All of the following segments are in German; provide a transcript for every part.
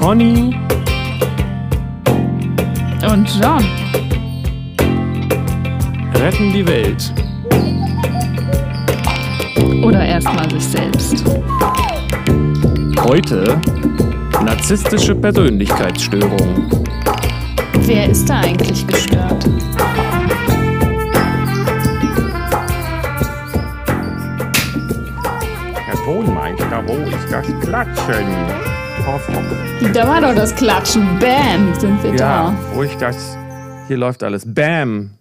Conny und John retten die Welt. Oder erstmal sich selbst. Heute narzisstische Persönlichkeitsstörung. Wer ist da eigentlich gestört? Herr Tonmeister, wo ist das Klatschen? Da war doch das Klatschen. Bam, sind wir Ja, da. ist das? Hier läuft alles. Bam!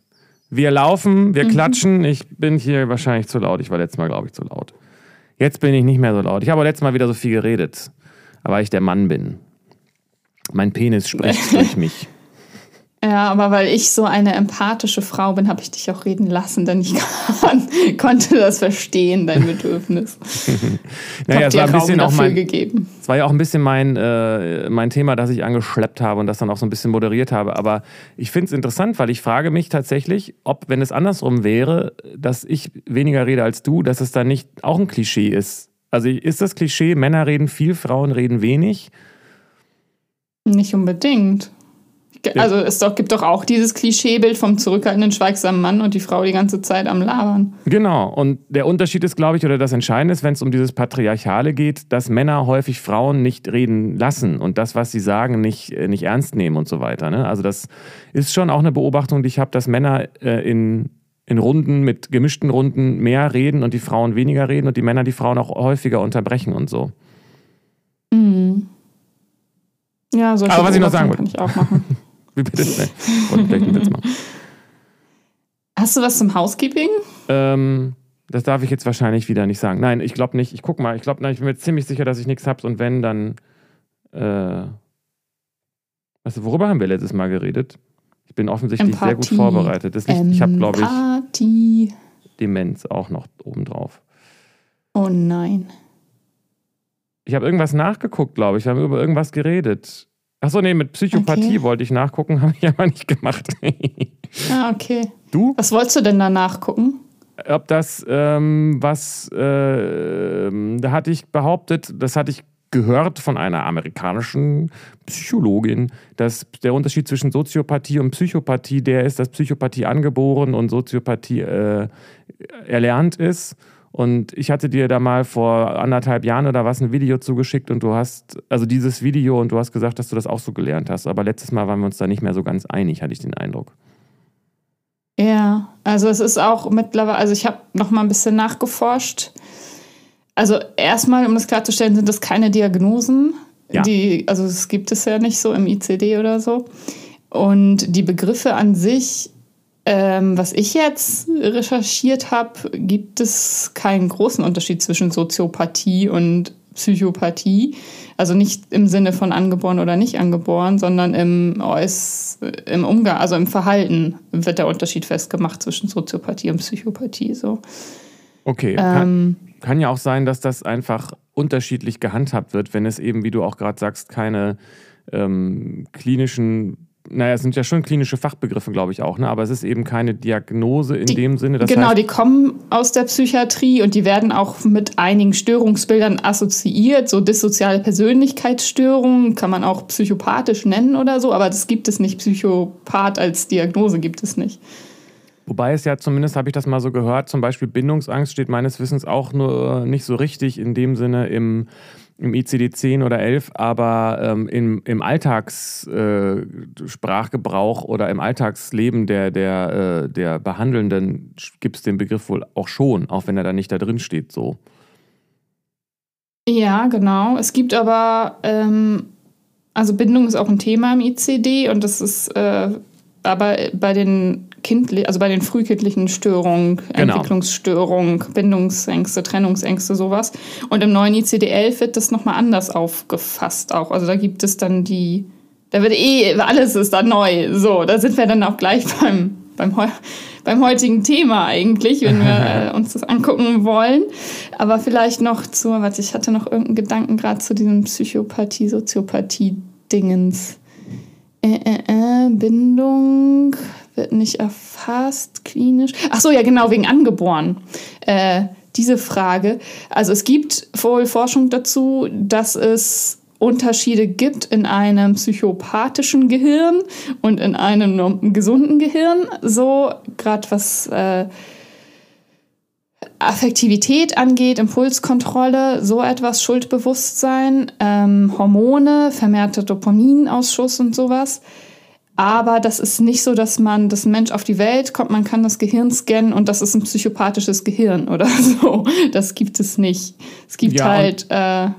Wir laufen, wir klatschen. Ich bin hier wahrscheinlich zu laut. Ich war letztes Mal, glaube ich, zu laut. Jetzt bin ich nicht mehr so laut. Ich habe letztes Mal wieder so viel geredet. weil ich der Mann bin. Mein Penis spricht durch mich. Ja, aber weil ich so eine empathische Frau bin, habe ich dich auch reden lassen, denn ich kann, konnte das verstehen, dein Bedürfnis. Naja, es war ein Raum bisschen auch mein, gegeben. Es war ja auch ein bisschen mein, äh, mein Thema, das ich angeschleppt habe und das dann auch so ein bisschen moderiert habe. Aber ich finde es interessant, weil ich frage mich tatsächlich, ob, wenn es andersrum wäre, dass ich weniger rede als du, dass es dann nicht auch ein Klischee ist. Also ist das Klischee, Männer reden viel, Frauen reden wenig? Nicht unbedingt. Also es doch, gibt doch auch dieses Klischeebild vom zurückhaltenden, schweigsamen Mann und die Frau die ganze Zeit am Labern. Genau. Und der Unterschied ist, glaube ich, oder das Entscheidende ist, wenn es um dieses Patriarchale geht, dass Männer häufig Frauen nicht reden lassen und das, was sie sagen, nicht, äh, nicht ernst nehmen und so weiter. Ne? Also das ist schon auch eine Beobachtung, die ich habe, dass Männer äh, in, in Runden, mit gemischten Runden mehr reden und die Frauen weniger reden und die Männer die Frauen auch häufiger unterbrechen und so. Ja, solche Aber was ich noch sagen kann ich auch machen. Wie bitte? Nee. Wollte vielleicht einen Witz machen. Hast du was zum Housekeeping? Ähm, das darf ich jetzt wahrscheinlich wieder nicht sagen. Nein, ich glaube nicht. Ich guck mal. Ich glaube, ich bin mir ziemlich sicher, dass ich nichts habe. Und wenn, dann. Äh, weißt du, worüber haben wir letztes Mal geredet? Ich bin offensichtlich sehr gut Empathie. vorbereitet. Das liegt, ich habe, glaube ich, Empathie. Demenz auch noch obendrauf. Oh nein. Ich habe irgendwas nachgeguckt, glaube ich. Wir haben über irgendwas geredet. Achso, nee, mit Psychopathie Okay. wollte ich nachgucken, habe ich aber nicht gemacht. Ah, okay. du? Was wolltest du denn da nachgucken? ob das ähm, was, äh, da hatte ich behauptet, das hatte ich gehört von einer amerikanischen Psychologin, dass der Unterschied zwischen Soziopathie und Psychopathie der ist, dass Psychopathie angeboren und Soziopathie äh, erlernt ist. Und ich hatte dir da mal vor anderthalb Jahren oder was ein Video zugeschickt und du hast, also dieses Video und du hast gesagt, dass du das auch so gelernt hast. Aber letztes Mal waren wir uns da nicht mehr so ganz einig, hatte ich den Eindruck. Ja, also es ist auch mittlerweile, also ich habe noch mal ein bisschen nachgeforscht. Also erstmal, um das klarzustellen, sind das keine Diagnosen. Ja. Die, also es gibt es ja nicht so im ICD oder so. Und die Begriffe an sich, ähm, was ich jetzt recherchiert habe, gibt es keinen großen Unterschied zwischen Soziopathie und Psychopathie. Also nicht im Sinne von angeboren oder nicht angeboren, sondern im, Äuß im Umgang, also im Verhalten wird der Unterschied festgemacht zwischen Soziopathie und Psychopathie. So. Okay, kann, Ähm, kann ja auch sein, dass das einfach unterschiedlich gehandhabt wird, wenn es eben, wie du auch gerade sagst, keine ähm, klinischen, naja, es sind ja schon klinische Fachbegriffe, glaube ich auch, ne? aber es ist eben keine Diagnose in Die- dem Sinne. Das genau, heißt, die kommen aus der Psychiatrie und die werden auch mit einigen Störungsbildern assoziiert. So dissoziale Persönlichkeitsstörungen kann man auch psychopathisch nennen oder so, aber das gibt es nicht. Psychopath als Diagnose gibt es nicht. Wobei es ja zumindest, habe ich das mal so gehört, zum Beispiel Bindungsangst steht meines Wissens auch nur nicht so richtig in dem Sinne im, im ICD-10 oder 11, aber ähm, im, im Alltagssprachgebrauch äh, oder im Alltagsleben der, der, äh, der Behandelnden gibt es den Begriff wohl auch schon, auch wenn er da nicht da drin steht so. Ja, genau. Es gibt aber, ähm, also Bindung ist auch ein Thema im ICD und das ist äh, aber bei den kindlich, also bei den frühkindlichen Störungen, Genau. Entwicklungsstörungen, Bindungsängste, Trennungsängste, sowas. Und im neuen ICD-11 wird das nochmal anders aufgefasst auch. Also da gibt es dann die, da wird eh, alles ist dann neu. So, da sind wir dann auch gleich beim, beim, beim heutigen Thema eigentlich, wenn wir äh, uns das angucken wollen. Aber vielleicht noch zu, warte, ich hatte noch irgendeinen Gedanken gerade zu diesem Psychopathie, Soziopathie-Dingens. Äh, äh, äh, Bindung wird nicht erfasst, klinisch. Ach so, ja, genau, wegen angeboren. Äh, diese Frage. Also es gibt wohl Forschung dazu, dass es Unterschiede gibt in einem psychopathischen Gehirn und in einem gesunden Gehirn. So, gerade was äh, Affektivität angeht, Impulskontrolle, so etwas, Schuldbewusstsein, ähm, Hormone, vermehrter Dopaminausschuss und sowas. Aber das ist nicht so, dass man, dass ein Mensch auf die Welt kommt, man kann das Gehirn scannen und das ist ein psychopathisches Gehirn oder so. Das gibt es nicht. Es gibt ja, halt, äh,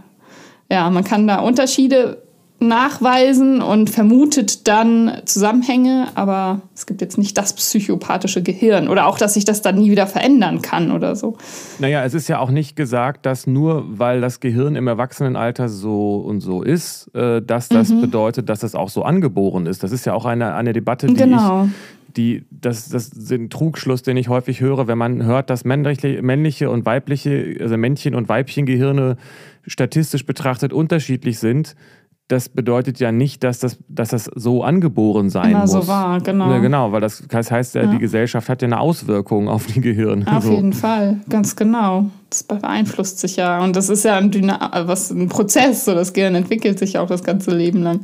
ja, man kann da Unterschiede nachweisen und vermutet dann Zusammenhänge, aber es gibt jetzt nicht das psychopathische Gehirn oder auch, dass sich das dann nie wieder verändern kann oder so. Naja, es ist ja auch nicht gesagt, dass nur weil das Gehirn im Erwachsenenalter so und so ist, äh, dass das mhm. bedeutet, dass es auch so angeboren ist. Das ist ja auch eine, eine Debatte, die genau. ich die, das, das ist ein Trugschluss, den ich häufig höre, wenn man hört, dass männliche, männliche und weibliche, also Männchen und Weibchen Gehirne statistisch betrachtet unterschiedlich sind das bedeutet ja nicht, dass das, dass das so angeboren sein Immer muss. so war, genau. Ja, genau, weil das, das heißt ja, die Gesellschaft hat ja eine Auswirkung auf die Gehirne. Auf so. jeden Fall, ganz genau. Das beeinflusst sich ja. Und das ist ja ein, Dyna was, ein Prozess. So das Gehirn entwickelt sich ja auch das ganze Leben lang.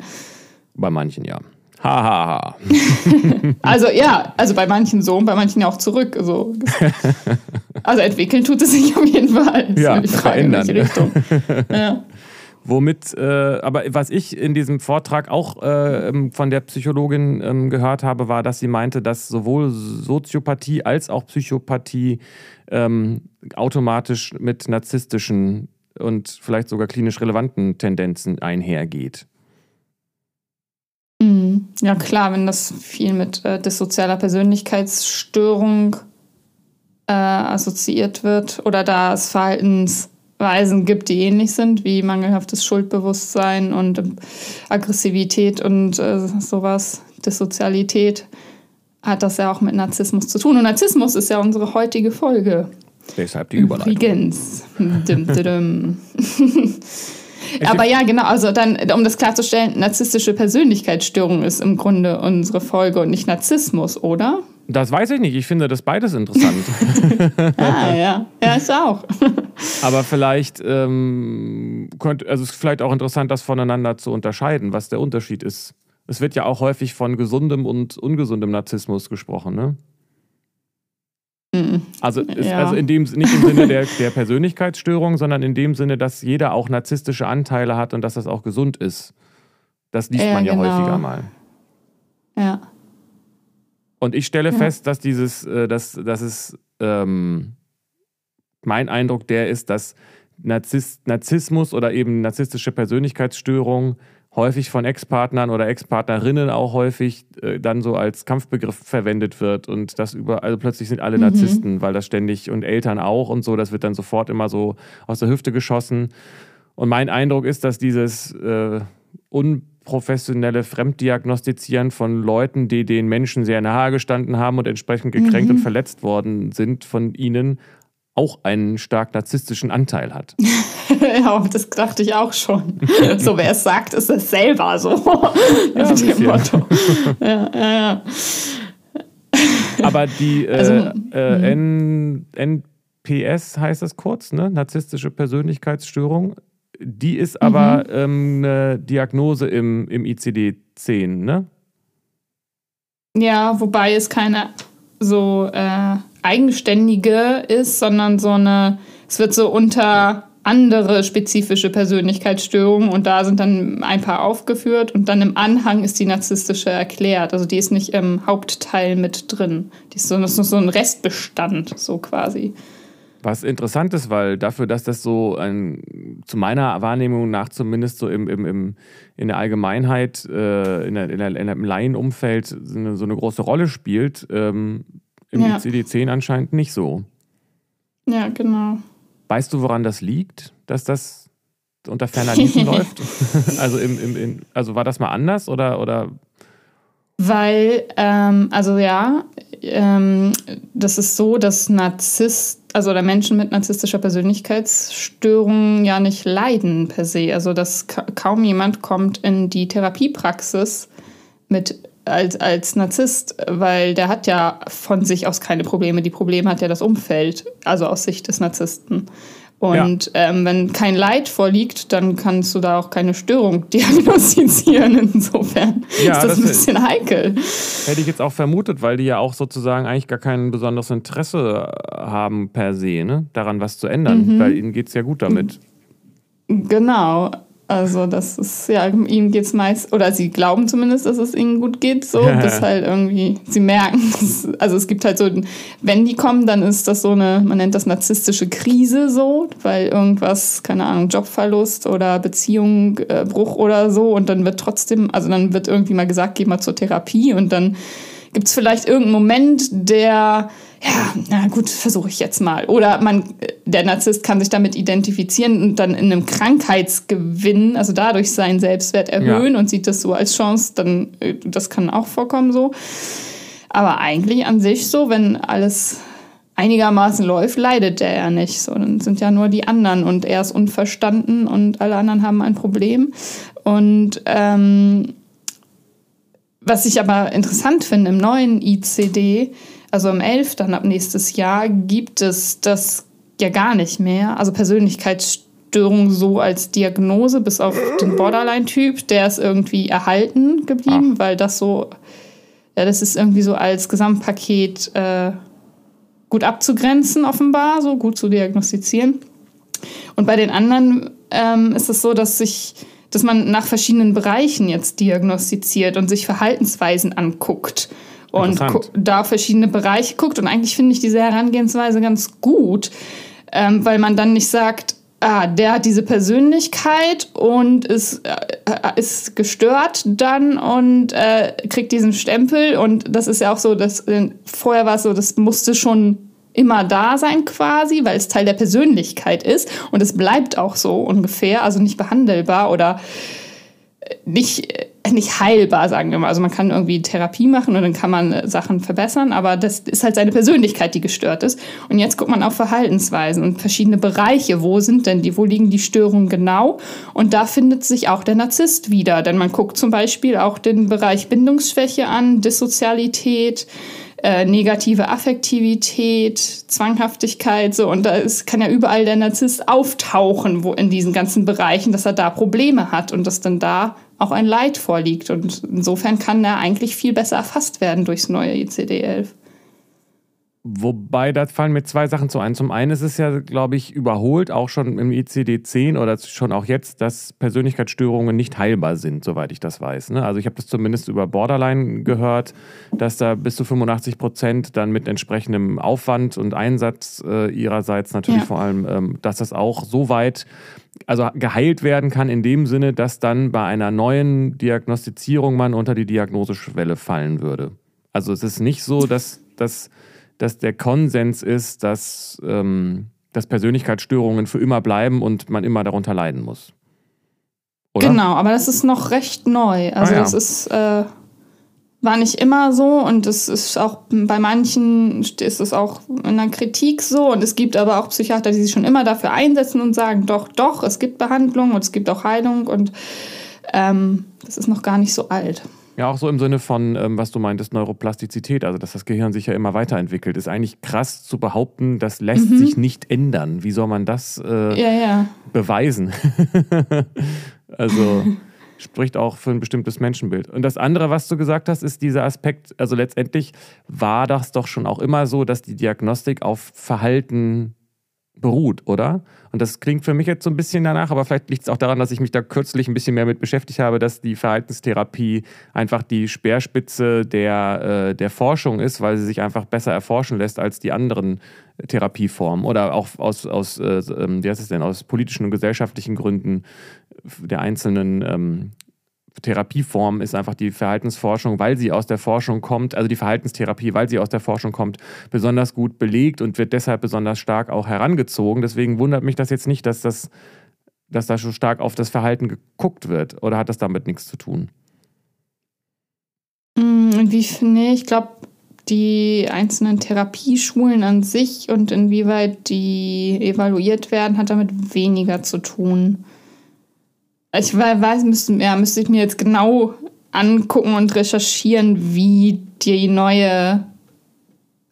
Bei manchen ja. Hahaha. Ha, ha. also ja, also bei manchen so und bei manchen ja auch zurück. Also, also entwickeln tut es sich auf jeden Fall. Das ja, ist die Frage, verändern. in welche Richtung. Ja. Womit, äh, aber was ich in diesem Vortrag auch äh, ähm, von der Psychologin äh, gehört habe, war, dass sie meinte, dass sowohl Soziopathie als auch Psychopathie ähm, automatisch mit narzisstischen und vielleicht sogar klinisch relevanten Tendenzen einhergeht. Mhm. Ja, klar, wenn das viel mit äh, dissozialer Persönlichkeitsstörung äh, assoziiert wird oder das Verhaltens Weisen gibt, die ähnlich sind, wie mangelhaftes Schuldbewusstsein und Aggressivität und äh, sowas, Dissozialität, hat das ja auch mit Narzissmus zu tun. Und Narzissmus ist ja unsere heutige Folge. Deshalb die Überleitung. Übrigens. dum. Aber ja, genau, also dann, um das klarzustellen, narzisstische Persönlichkeitsstörung ist im Grunde unsere Folge und nicht Narzissmus, oder? Das weiß ich nicht. Ich finde das beides interessant. ah, ja. Ja, ist auch. Aber vielleicht ähm, könnte, also es ist vielleicht auch interessant, das voneinander zu unterscheiden, was der Unterschied ist. Es wird ja auch häufig von gesundem und ungesundem Narzissmus gesprochen, ne? Mhm. Also, ist, ja. also in dem, nicht im Sinne der, der Persönlichkeitsstörung, sondern in dem Sinne, dass jeder auch narzisstische Anteile hat und dass das auch gesund ist. Das liest ja, man ja genau. häufiger mal. Ja. Und ich stelle ja. fest, dass dieses, äh, dass, dass es ähm, mein Eindruck der ist, dass Narziss, Narzissmus oder eben narzisstische Persönlichkeitsstörung häufig von Ex-Partnern oder Ex-Partnerinnen auch häufig äh, dann so als Kampfbegriff verwendet wird und das über, also plötzlich sind alle mhm. Narzissten, weil das ständig und Eltern auch und so, das wird dann sofort immer so aus der Hüfte geschossen. Und mein Eindruck ist, dass dieses äh, un professionelle Fremddiagnostizieren von Leuten, die den Menschen sehr nahe gestanden haben und entsprechend gekränkt mhm. und verletzt worden sind von ihnen, auch einen stark narzisstischen Anteil hat. ja, das dachte ich auch schon. so, wer es sagt, ist es selber so. ja, ja, ja, ja. Aber die äh, also, äh, mhm. NPS heißt das kurz, ne? Narzisstische Persönlichkeitsstörung. Die ist aber mhm. ähm, eine Diagnose im, im ICD-10, ne? Ja, wobei es keine so äh, eigenständige ist, sondern so eine, es wird so unter andere spezifische Persönlichkeitsstörungen und da sind dann ein paar aufgeführt und dann im Anhang ist die narzisstische erklärt. Also die ist nicht im Hauptteil mit drin. Die ist so, das ist so ein Restbestand, so quasi. Was interessant ist, weil dafür, dass das so ein, zu meiner Wahrnehmung nach zumindest so im, im, im, in der Allgemeinheit, äh, in, der, in, der, in der, im Laienumfeld so eine, so eine große Rolle spielt, ähm, im ja. ICD-10 anscheinend nicht so. Ja, genau. Weißt du, woran das liegt, dass das unter ferner Liefen läuft? also, im, im, in, also war das mal anders oder, oder weil, ähm, also ja, ähm, das ist so, dass Narzisst, also oder Menschen mit narzisstischer Persönlichkeitsstörung ja nicht leiden per se. Also dass ka kaum jemand kommt in die Therapiepraxis mit als, als Narzisst, weil der hat ja von sich aus keine Probleme. Die Probleme hat ja das Umfeld, also aus Sicht des Narzissten. Und ja. ähm, wenn kein Leid vorliegt, dann kannst du da auch keine Störung diagnostizieren. Insofern ja, ist das, das ein bisschen heikel. Hätte ich jetzt auch vermutet, weil die ja auch sozusagen eigentlich gar kein besonderes Interesse haben per se, ne? daran was zu ändern, mhm. weil ihnen geht es ja gut damit. Genau. Also das ist ja, ihnen geht es meist, oder sie glauben zumindest, dass es ihnen gut geht, so, bis halt irgendwie, sie merken, dass, also es gibt halt so, wenn die kommen, dann ist das so eine, man nennt das narzisstische Krise so, weil irgendwas, keine Ahnung, Jobverlust oder Beziehung, äh, Bruch oder so und dann wird trotzdem, also dann wird irgendwie mal gesagt, geh mal zur Therapie und dann gibt es vielleicht irgendeinen Moment, der ja, na gut, versuche ich jetzt mal. Oder man, der Narzisst kann sich damit identifizieren und dann in einem Krankheitsgewinn, also dadurch seinen Selbstwert erhöhen ja. und sieht das so als Chance, dann, äh, das kann auch vorkommen so. Aber eigentlich an sich so, wenn alles einigermaßen läuft, leidet der ja nicht. So, dann sind ja nur die anderen und er ist unverstanden und alle anderen haben ein Problem. Und ähm, was ich aber interessant finde im neuen ICD, also im 11. dann ab nächstes Jahr gibt es das ja gar nicht mehr. Also Persönlichkeitsstörung so als Diagnose, bis auf den Borderline-Typ, der ist irgendwie erhalten geblieben, Ach. weil das so, ja, das ist irgendwie so als Gesamtpaket äh, gut abzugrenzen, offenbar, so gut zu diagnostizieren. Und bei den anderen ähm, ist es so, dass sich dass man nach verschiedenen Bereichen jetzt diagnostiziert und sich Verhaltensweisen anguckt und da verschiedene Bereiche guckt. Und eigentlich finde ich diese Herangehensweise ganz gut, ähm, weil man dann nicht sagt, ah, der hat diese Persönlichkeit und ist, äh, ist gestört dann und äh, kriegt diesen Stempel. Und das ist ja auch so, dass äh, vorher war es so, das musste schon immer da sein quasi, weil es Teil der Persönlichkeit ist. Und es bleibt auch so ungefähr, also nicht behandelbar oder äh, nicht äh, nicht heilbar, sagen wir mal. Also man kann irgendwie Therapie machen und dann kann man äh, Sachen verbessern, aber das ist halt seine Persönlichkeit, die gestört ist. Und jetzt guckt man auf Verhaltensweisen und verschiedene Bereiche. Wo sind denn die, wo liegen die Störungen genau? Und da findet sich auch der Narzisst wieder, denn man guckt zum Beispiel auch den Bereich Bindungsschwäche an, Dissozialität, äh, negative Affektivität, Zwanghaftigkeit, so und da ist, kann ja überall der Narzisst auftauchen, wo in diesen ganzen Bereichen, dass er da Probleme hat und dass dann da auch ein Leid vorliegt. Und insofern kann er eigentlich viel besser erfasst werden durchs neue ICD-11. Wobei, da fallen mir zwei Sachen zu ein. Zum einen ist es ja, glaube ich, überholt, auch schon im ICD-10 oder schon auch jetzt, dass Persönlichkeitsstörungen nicht heilbar sind, soweit ich das weiß. Ne? Also ich habe das zumindest über Borderline gehört, dass da bis zu 85 Prozent dann mit entsprechendem Aufwand und Einsatz äh, ihrerseits natürlich ja. vor allem, ähm, dass das auch so weit also geheilt werden kann in dem Sinne, dass dann bei einer neuen Diagnostizierung man unter die Diagnoseschwelle fallen würde. Also es ist nicht so, dass, dass, dass der Konsens ist, dass, ähm, dass Persönlichkeitsstörungen für immer bleiben und man immer darunter leiden muss. Oder? Genau, aber das ist noch recht neu. Also ah, ja. das ist äh, war nicht immer so und es ist auch bei manchen ist es auch in der Kritik so und es gibt aber auch Psychiater, die sich schon immer dafür einsetzen und sagen, doch, doch, es gibt Behandlung und es gibt auch Heilung und ähm, das ist noch gar nicht so alt. Ja, auch so im Sinne von, ähm, was du meintest, Neuroplastizität, also dass das Gehirn sich ja immer weiterentwickelt, ist eigentlich krass zu behaupten, das lässt mhm. sich nicht ändern. Wie soll man das äh, ja, ja. beweisen? also spricht auch für ein bestimmtes Menschenbild. Und das andere, was du gesagt hast, ist dieser Aspekt, also letztendlich war das doch schon auch immer so, dass die Diagnostik auf Verhalten beruht, oder? Und das klingt für mich jetzt so ein bisschen danach, aber vielleicht liegt es auch daran, dass ich mich da kürzlich ein bisschen mehr mit beschäftigt habe, dass die Verhaltenstherapie einfach die Speerspitze der, äh, der Forschung ist, weil sie sich einfach besser erforschen lässt als die anderen Therapieformen oder auch aus, aus äh, ähm, wie heißt es denn, aus politischen und gesellschaftlichen Gründen der einzelnen ähm, Therapieform ist einfach die Verhaltensforschung, weil sie aus der Forschung kommt, also die Verhaltenstherapie, weil sie aus der Forschung kommt, besonders gut belegt und wird deshalb besonders stark auch herangezogen. Deswegen wundert mich das jetzt nicht, dass, das, dass da so stark auf das Verhalten geguckt wird. Oder hat das damit nichts zu tun? Mm, wie finde ich, glaube, die einzelnen Therapieschulen an sich und inwieweit die evaluiert werden, hat damit weniger zu tun. Ich weiß, müsste, ja, müsste ich mir jetzt genau angucken und recherchieren, wie die neue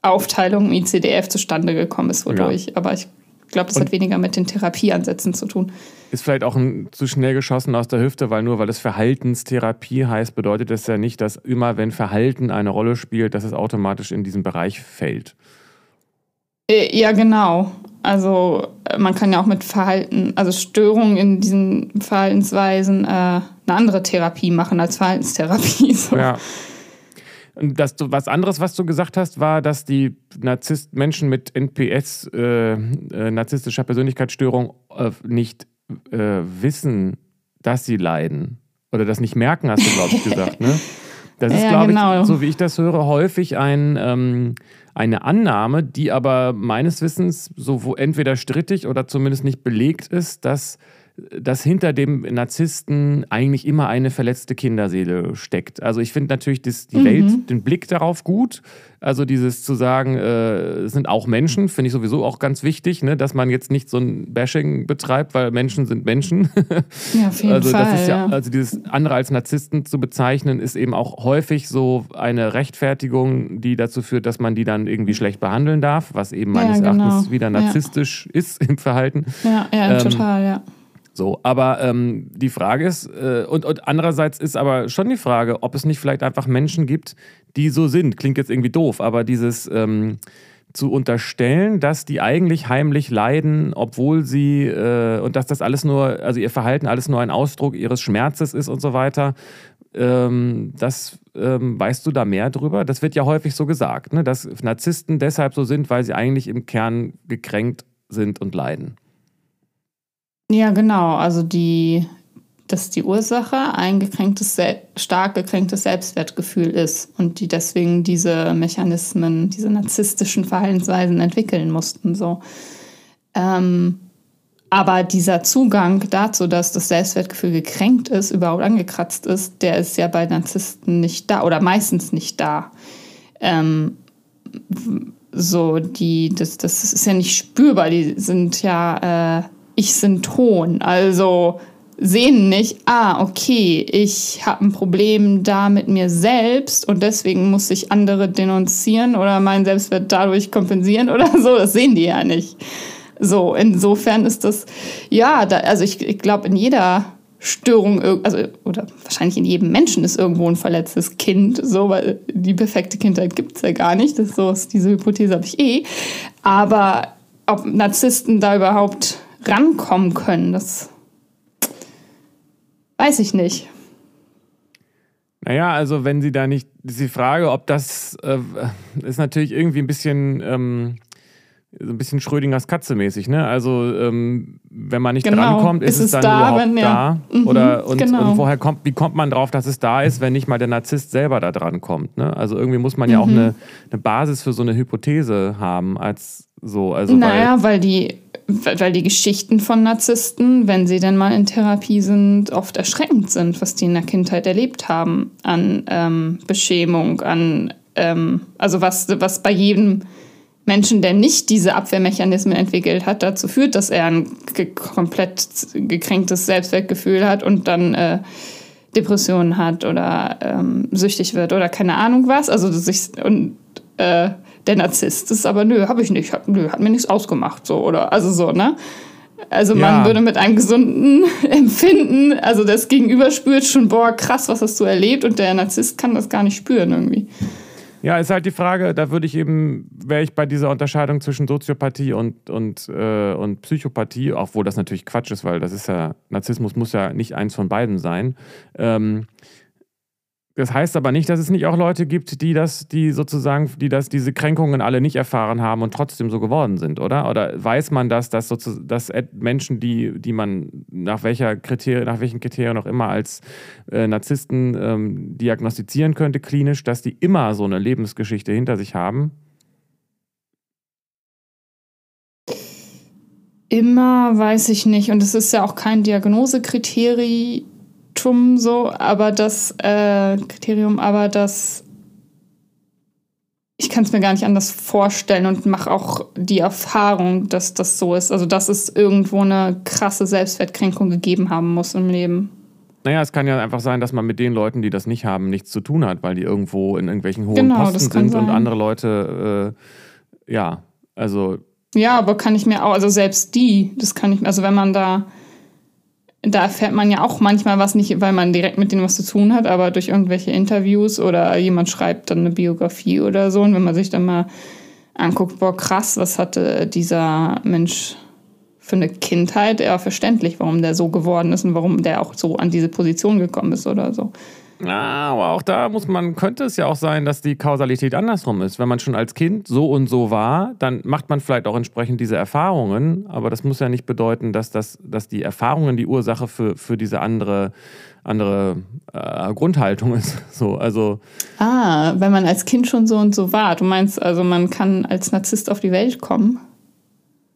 Aufteilung im ICDF zustande gekommen ist, wodurch. Ja. Aber ich glaube, das Und hat weniger mit den Therapieansätzen zu tun. Ist vielleicht auch ein, zu schnell geschossen aus der Hüfte, weil nur weil es Verhaltenstherapie heißt, bedeutet das ja nicht, dass immer, wenn Verhalten eine Rolle spielt, dass es automatisch in diesen Bereich fällt. Äh, ja, genau. Also äh, man kann ja auch mit Verhalten, also Störungen in diesen Verhaltensweisen äh, eine andere Therapie machen als Verhaltenstherapie. So. Ja. Und das, was anderes, was du gesagt hast, war, dass die Narzisst Menschen mit NPS, äh, äh, narzisstischer Persönlichkeitsstörung, äh, nicht wissen, dass sie leiden. Oder das nicht merken, hast du, glaube ich, gesagt. Ne? Das ist, ja, glaube genau. ich, so wie ich das höre, häufig ein, ähm, eine Annahme, die aber meines Wissens so entweder strittig oder zumindest nicht belegt ist, dass dass hinter dem Narzissten eigentlich immer eine verletzte Kinderseele steckt. Also ich finde natürlich das, die mhm. Welt, den Blick darauf gut. Also dieses zu sagen, äh, es sind auch Menschen, finde ich sowieso auch ganz wichtig, ne? dass man jetzt nicht so ein Bashing betreibt, weil Menschen sind Menschen. Ja, auf jeden also Fall. Das ist ja, ja, also dieses andere als Narzissten zu bezeichnen, ist eben auch häufig so eine Rechtfertigung, die dazu führt, dass man die dann irgendwie schlecht behandeln darf, was eben meines ja, genau. Erachtens wieder narzisstisch ja. ist im Verhalten. Ja, ja, ähm, total, ja. So, aber ähm, die Frage ist, äh, und, und andererseits ist aber schon die Frage, ob es nicht vielleicht einfach Menschen gibt, die so sind. Klingt jetzt irgendwie doof, aber dieses ähm, zu unterstellen, dass die eigentlich heimlich leiden, obwohl sie äh, und dass das alles nur, also ihr Verhalten alles nur ein Ausdruck ihres Schmerzes ist und so weiter. Ähm, das ähm, weißt du da mehr drüber? Das wird ja häufig so gesagt, ne? dass Narzissten deshalb so sind, weil sie eigentlich im Kern gekränkt sind und leiden. Ja, genau. Also die, dass die Ursache ein gekränktes, stark gekränktes Selbstwertgefühl ist und die deswegen diese Mechanismen, diese narzisstischen Verhaltensweisen entwickeln mussten. So. Ähm, aber dieser Zugang dazu, dass das Selbstwertgefühl gekränkt ist, überhaupt angekratzt ist, der ist ja bei Narzissten nicht da oder meistens nicht da. Ähm, so, die, das, das ist ja nicht spürbar. Die sind ja äh, ich synton. Also sehen nicht, ah, okay, ich habe ein Problem da mit mir selbst und deswegen muss ich andere denunzieren oder meinen Selbstwert dadurch kompensieren oder so. Das sehen die ja nicht. So, insofern ist das, ja, da, also ich, ich glaube, in jeder Störung, also, oder wahrscheinlich in jedem Menschen ist irgendwo ein verletztes Kind, so, weil die perfekte Kindheit gibt es ja gar nicht. Das so ist, diese Hypothese habe ich eh. Aber ob Narzissten da überhaupt rankommen können. Das weiß ich nicht. Naja, also wenn sie da nicht, die Frage, ob das äh, ist natürlich irgendwie ein bisschen, ähm, so ein bisschen Schrödingers Katze mäßig, ne? Also ähm, wenn man nicht genau. drankommt, ist, ist es dann da, überhaupt wenn, ja. da? Mhm, Oder und, genau. und woher kommt, wie kommt man drauf, dass es da ist, wenn nicht mal der Narzisst selber da dran kommt? Ne? Also irgendwie muss man ja auch mhm. eine, eine Basis für so eine Hypothese haben, als so. Also naja, weil, weil die weil die Geschichten von Narzissten, wenn sie denn mal in Therapie sind, oft erschreckend sind, was die in der Kindheit erlebt haben an ähm, Beschämung, an ähm, also was, was bei jedem Menschen, der nicht diese Abwehrmechanismen entwickelt hat, dazu führt, dass er ein ge komplett gekränktes Selbstwertgefühl hat und dann äh, Depressionen hat oder ähm, süchtig wird oder keine Ahnung was. Also sich und äh, der Narzisst ist aber, nö, habe ich nicht, hat, nö, hat mir nichts ausgemacht, so, oder, also so, ne? Also man ja. würde mit einem gesunden Empfinden, also das Gegenüber spürt schon, boah, krass, was hast du erlebt und der Narzisst kann das gar nicht spüren irgendwie. Ja, ist halt die Frage, da würde ich eben, wäre ich bei dieser Unterscheidung zwischen Soziopathie und, und, äh, und Psychopathie, obwohl das natürlich Quatsch ist, weil das ist ja, Narzissmus muss ja nicht eins von beiden sein. Ähm, das heißt aber nicht, dass es nicht auch Leute gibt, die das, die sozusagen, die das, diese Kränkungen alle nicht erfahren haben und trotzdem so geworden sind, oder? Oder weiß man das, dass, sozusagen, dass Menschen, die, die man nach welcher Kriterien, nach welchen Kriterien auch immer als äh, Narzissten ähm, diagnostizieren könnte, klinisch, dass die immer so eine Lebensgeschichte hinter sich haben? Immer weiß ich nicht. Und es ist ja auch kein Diagnosekriterium Kriterium so, aber das äh, Kriterium, aber das ich kann es mir gar nicht anders vorstellen und mache auch die Erfahrung, dass das so ist. Also, dass es irgendwo eine krasse Selbstwertkränkung gegeben haben muss im Leben. Naja, es kann ja einfach sein, dass man mit den Leuten, die das nicht haben, nichts zu tun hat, weil die irgendwo in irgendwelchen hohen genau, Posten sind sein. und andere Leute, äh, ja, also Ja, aber kann ich mir auch, also selbst die, das kann ich, also wenn man da, da erfährt man ja auch manchmal was nicht, weil man direkt mit denen was zu tun hat, aber durch irgendwelche Interviews oder jemand schreibt dann eine Biografie oder so. Und wenn man sich dann mal anguckt, boah, krass, was hatte dieser Mensch für eine Kindheit, ja, verständlich, warum der so geworden ist und warum der auch so an diese Position gekommen ist oder so. Ja, aber auch da muss man, könnte es ja auch sein, dass die Kausalität andersrum ist. Wenn man schon als Kind so und so war, dann macht man vielleicht auch entsprechend diese Erfahrungen, aber das muss ja nicht bedeuten, dass, das, dass die Erfahrungen die Ursache für, für diese andere, andere äh, Grundhaltung ist. So, also ah, wenn man als Kind schon so und so war. Du meinst also, man kann als Narzisst auf die Welt kommen?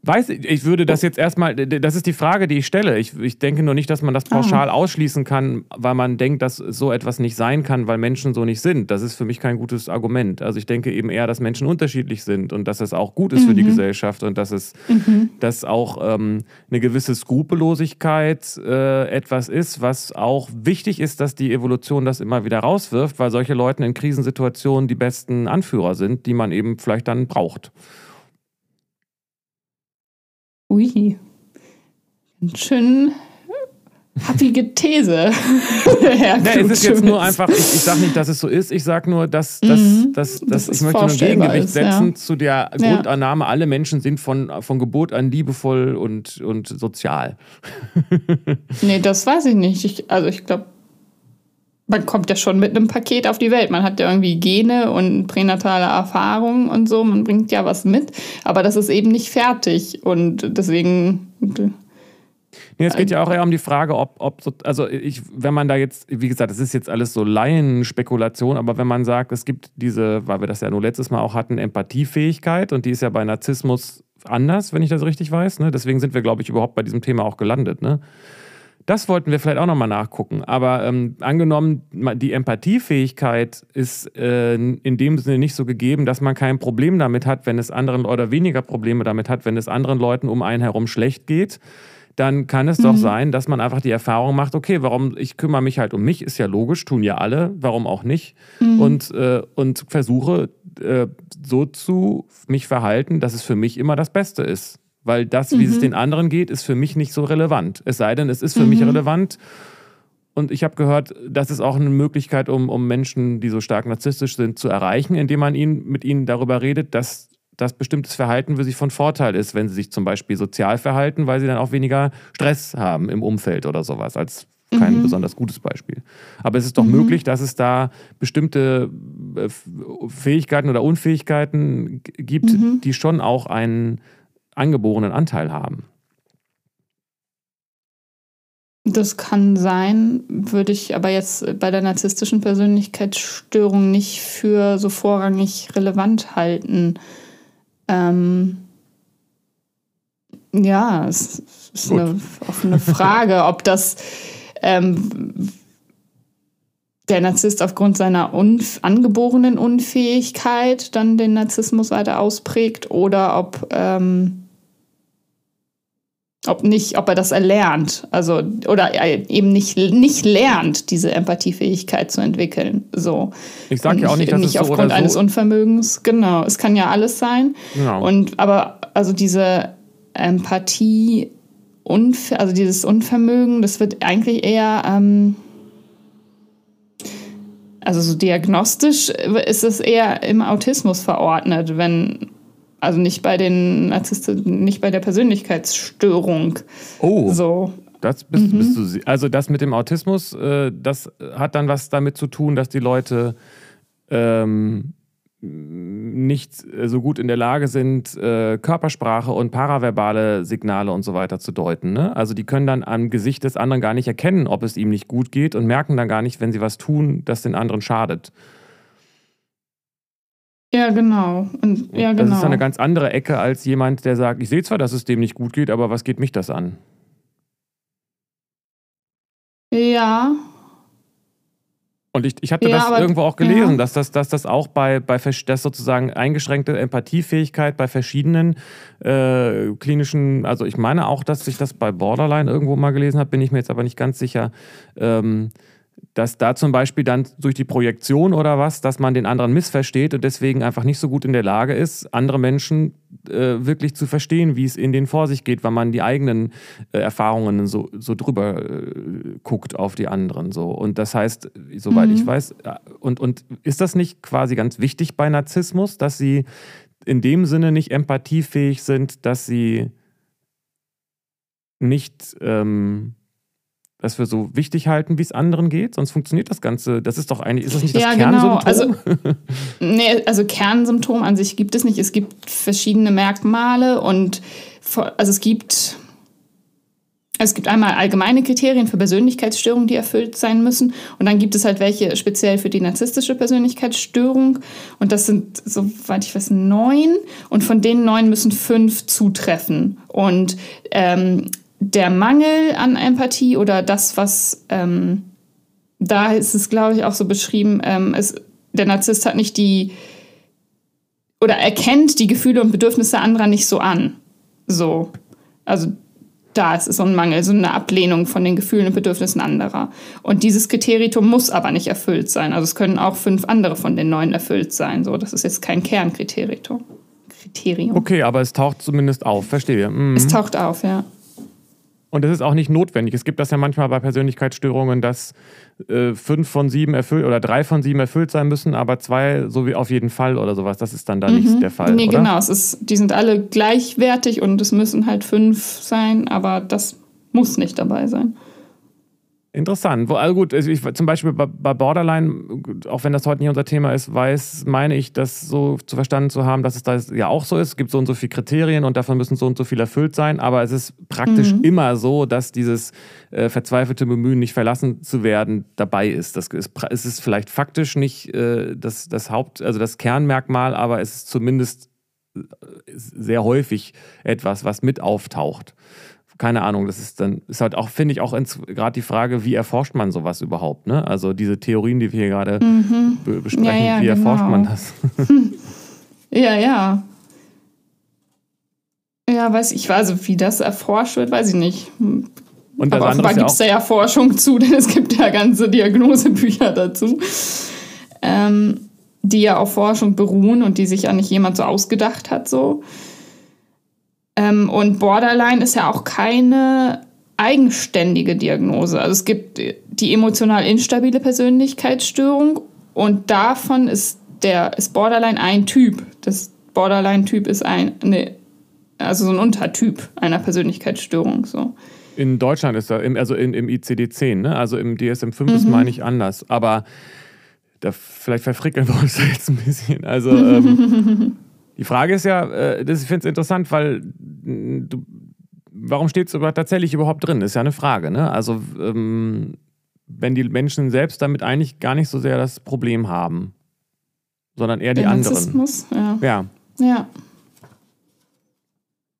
Weiß ich, ich würde das jetzt erstmal, das ist die Frage, die ich stelle. Ich, ich denke nur nicht, dass man das pauschal ah. ausschließen kann, weil man denkt, dass so etwas nicht sein kann, weil Menschen so nicht sind. Das ist für mich kein gutes Argument. Also ich denke eben eher, dass Menschen unterschiedlich sind und dass es auch gut ist mhm. für die mhm. Gesellschaft und dass es mhm. dass auch ähm, eine gewisse Skrupellosigkeit äh, etwas ist, was auch wichtig ist, dass die Evolution das immer wieder rauswirft, weil solche Leute in Krisensituationen die besten Anführer sind, die man eben vielleicht dann braucht. Ui, ganz schön happige These. ja, es ist jetzt nur einfach, ich, ich sage nicht, dass es so ist, ich sage nur, dass, dass, mhm, dass, dass, dass ich möchte ein Gegengewicht ist, setzen ja. zu der Grundannahme, alle Menschen sind von, von Geburt an liebevoll und, und sozial. nee, das weiß ich nicht. Ich, also ich glaube, man kommt ja schon mit einem Paket auf die Welt. Man hat ja irgendwie Gene und pränatale Erfahrungen und so. Man bringt ja was mit, aber das ist eben nicht fertig. Und deswegen. Nee, es geht ja auch eher um die Frage, ob, ob also ich, wenn man da jetzt, wie gesagt, das ist jetzt alles so Laienspekulation, aber wenn man sagt, es gibt diese, weil wir das ja nur letztes Mal auch hatten, Empathiefähigkeit und die ist ja bei Narzissmus anders, wenn ich das richtig weiß. Ne? Deswegen sind wir, glaube ich, überhaupt bei diesem Thema auch gelandet. Ne? Das wollten wir vielleicht auch nochmal nachgucken. Aber ähm, angenommen, die Empathiefähigkeit ist äh, in dem Sinne nicht so gegeben, dass man kein Problem damit hat, wenn es anderen oder weniger Probleme damit hat, wenn es anderen Leuten um einen herum schlecht geht dann kann es mhm. doch sein, dass man einfach die Erfahrung macht, okay, warum ich kümmere mich halt um mich, ist ja logisch, tun ja alle, warum auch nicht? Mhm. Und, äh, und versuche äh, so zu mich verhalten, dass es für mich immer das Beste ist. Weil das, wie mhm. es den anderen geht, ist für mich nicht so relevant. Es sei denn, es ist für mhm. mich relevant. Und ich habe gehört, das ist auch eine Möglichkeit, um, um Menschen, die so stark narzisstisch sind, zu erreichen, indem man ihnen, mit ihnen darüber redet, dass das bestimmtes Verhalten für sie von Vorteil ist, wenn sie sich zum Beispiel sozial verhalten, weil sie dann auch weniger Stress haben im Umfeld oder sowas, als kein mhm. besonders gutes Beispiel. Aber es ist doch mhm. möglich, dass es da bestimmte äh, Fähigkeiten oder Unfähigkeiten gibt, mhm. die schon auch einen angeborenen Anteil haben. Das kann sein, würde ich aber jetzt bei der narzisstischen Persönlichkeitsstörung nicht für so vorrangig relevant halten. Ähm ja, es ist Gut. eine offene Frage, ob das ähm, der Narzisst aufgrund seiner unf angeborenen Unfähigkeit dann den Narzissmus weiter ausprägt oder ob ähm, ob nicht, ob er das erlernt, also oder eben nicht, nicht lernt, diese Empathiefähigkeit zu entwickeln. So. Ich sage ja auch nicht, dass nicht es so aufgrund eines so Unvermögens. Genau, es kann ja alles sein. Genau. Und aber also diese Empathie, also dieses Unvermögen, das wird eigentlich eher ähm, also so diagnostisch ist es eher im Autismus verordnet, wenn also nicht bei den Narzissten, nicht bei der Persönlichkeitsstörung. Oh. So. Das bist, mhm. bist du, also das mit dem Autismus, äh, das hat dann was damit zu tun, dass die Leute ähm, nicht so gut in der Lage sind, äh, Körpersprache und paraverbale Signale und so weiter zu deuten. Ne? Also die können dann am Gesicht des anderen gar nicht erkennen, ob es ihm nicht gut geht und merken dann gar nicht, wenn sie was tun, das den anderen schadet. Ja, genau. Und, ja, genau. Das ist eine ganz andere Ecke als jemand, der sagt, ich sehe zwar, dass es dem nicht gut geht, aber was geht mich das an? Ja. Und ich, ich hatte ja, das aber, irgendwo auch gelesen, ja. dass, das, dass das auch bei, bei dass sozusagen eingeschränkte Empathiefähigkeit bei verschiedenen äh, klinischen, also ich meine auch, dass ich das bei Borderline irgendwo mal gelesen habe, bin ich mir jetzt aber nicht ganz sicher, ähm, dass da zum Beispiel dann durch die Projektion oder was, dass man den anderen missversteht und deswegen einfach nicht so gut in der Lage ist, andere Menschen äh, wirklich zu verstehen, wie es in denen vor sich geht, weil man die eigenen äh, Erfahrungen so, so drüber äh, guckt auf die anderen. So. Und das heißt, soweit mhm. ich weiß, äh, und, und ist das nicht quasi ganz wichtig bei Narzissmus, dass sie in dem Sinne nicht empathiefähig sind, dass sie nicht ähm, das wir so wichtig halten, wie es anderen geht, sonst funktioniert das Ganze. Das ist doch eigentlich, ist das nicht das ja, Kernsymptom? Genau. Also, nee, also Kernsymptom an sich gibt es nicht. Es gibt verschiedene Merkmale und also es gibt es gibt einmal allgemeine Kriterien für Persönlichkeitsstörungen, die erfüllt sein müssen. Und dann gibt es halt welche speziell für die narzisstische Persönlichkeitsstörung. Und das sind, soweit ich weiß, neun. Und von den neun müssen fünf zutreffen. Und ähm, der Mangel an Empathie oder das, was ähm, da ist es, glaube ich, auch so beschrieben, ähm, es, der Narzisst hat nicht die oder erkennt die Gefühle und Bedürfnisse anderer nicht so an. So. Also da ist es so ein Mangel, so eine Ablehnung von den Gefühlen und Bedürfnissen anderer. Und dieses Kriterium muss aber nicht erfüllt sein. Also es können auch fünf andere von den neun erfüllt sein. So, das ist jetzt kein Kernkriterium. Kriterium. Okay, aber es taucht zumindest auf, verstehe. Mhm. Es taucht auf, ja. Und das ist auch nicht notwendig. Es gibt das ja manchmal bei Persönlichkeitsstörungen, dass äh, fünf von sieben erfüllt oder drei von sieben erfüllt sein müssen, aber zwei so wie auf jeden Fall oder sowas. Das ist dann da mhm. nicht der Fall. Nee, oder? genau. Es ist, die sind alle gleichwertig und es müssen halt fünf sein, aber das muss nicht dabei sein. Interessant. Also gut, also ich, zum Beispiel bei, bei, Borderline, auch wenn das heute nicht unser Thema ist, weiß, meine ich, das so zu verstanden zu haben, dass es da ja auch so ist. Es gibt so und so viele Kriterien und davon müssen so und so viel erfüllt sein. Aber es ist praktisch mhm. immer so, dass dieses äh, verzweifelte Bemühen, nicht verlassen zu werden, dabei ist. Das ist, es ist vielleicht faktisch nicht äh, das, das Haupt, also das Kernmerkmal, aber es ist zumindest äh, sehr häufig etwas, was mit auftaucht keine Ahnung, das ist dann, ist halt auch, finde ich, auch gerade die Frage, wie erforscht man sowas überhaupt, ne? Also diese Theorien, die wir hier gerade mhm. be besprechen, ja, ja, wie genau. erforscht man das? ja, ja. Ja, weiß ich, also wie das erforscht wird, weiß ich nicht. Und Aber offenbar gibt es da ja Forschung zu, denn es gibt ja ganze Diagnosebücher dazu, ähm, die ja auf Forschung beruhen und die sich ja nicht jemand so ausgedacht hat, so. Ähm, und Borderline ist ja auch keine eigenständige Diagnose. Also es gibt die emotional instabile Persönlichkeitsstörung und davon ist der ist Borderline ein Typ. Das Borderline-Typ ist ein, ne, also so ein Untertyp einer Persönlichkeitsstörung. So. In Deutschland ist er, also in, im ICD-10, ne? also im DSM-5 mhm. ist meine ich anders. Aber da vielleicht verfrickeln wir uns da jetzt ein bisschen. Also ähm, Die Frage ist ja, äh, das, ich finde es interessant, weil du, warum steht es aber tatsächlich überhaupt drin? Ist ja eine Frage. Ne? Also, ähm, wenn die Menschen selbst damit eigentlich gar nicht so sehr das Problem haben, sondern eher die Der anderen. Narzissmus, ja. ja. Ja.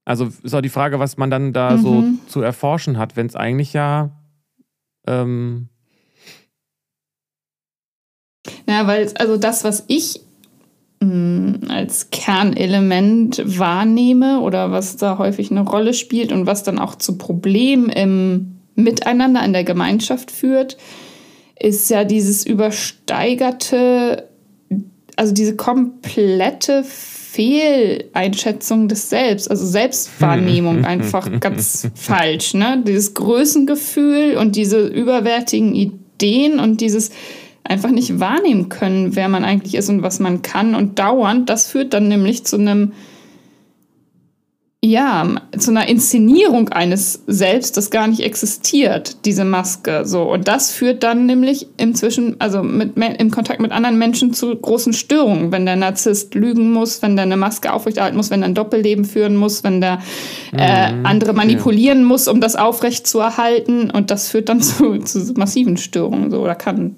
Also ist auch die Frage, was man dann da mhm. so zu erforschen hat, wenn es eigentlich ja. Ähm ja, weil also das, was ich als Kernelement wahrnehme oder was da häufig eine Rolle spielt und was dann auch zu Problemen im Miteinander in der Gemeinschaft führt, ist ja dieses übersteigerte, also diese komplette Fehleinschätzung des Selbst, also Selbstwahrnehmung einfach ganz falsch, ne? Dieses Größengefühl und diese überwärtigen Ideen und dieses einfach nicht wahrnehmen können, wer man eigentlich ist und was man kann und dauernd. Das führt dann nämlich zu einem, ja, zu einer Inszenierung eines Selbst, das gar nicht existiert, diese Maske. So. Und das führt dann nämlich inzwischen, also mit, im Kontakt mit anderen Menschen zu großen Störungen, wenn der Narzisst lügen muss, wenn der eine Maske aufrechterhalten muss, wenn er ein Doppelleben führen muss, wenn der äh, mhm. andere manipulieren muss, um das aufrecht zu erhalten. Und das führt dann zu, zu massiven Störungen so, oder kann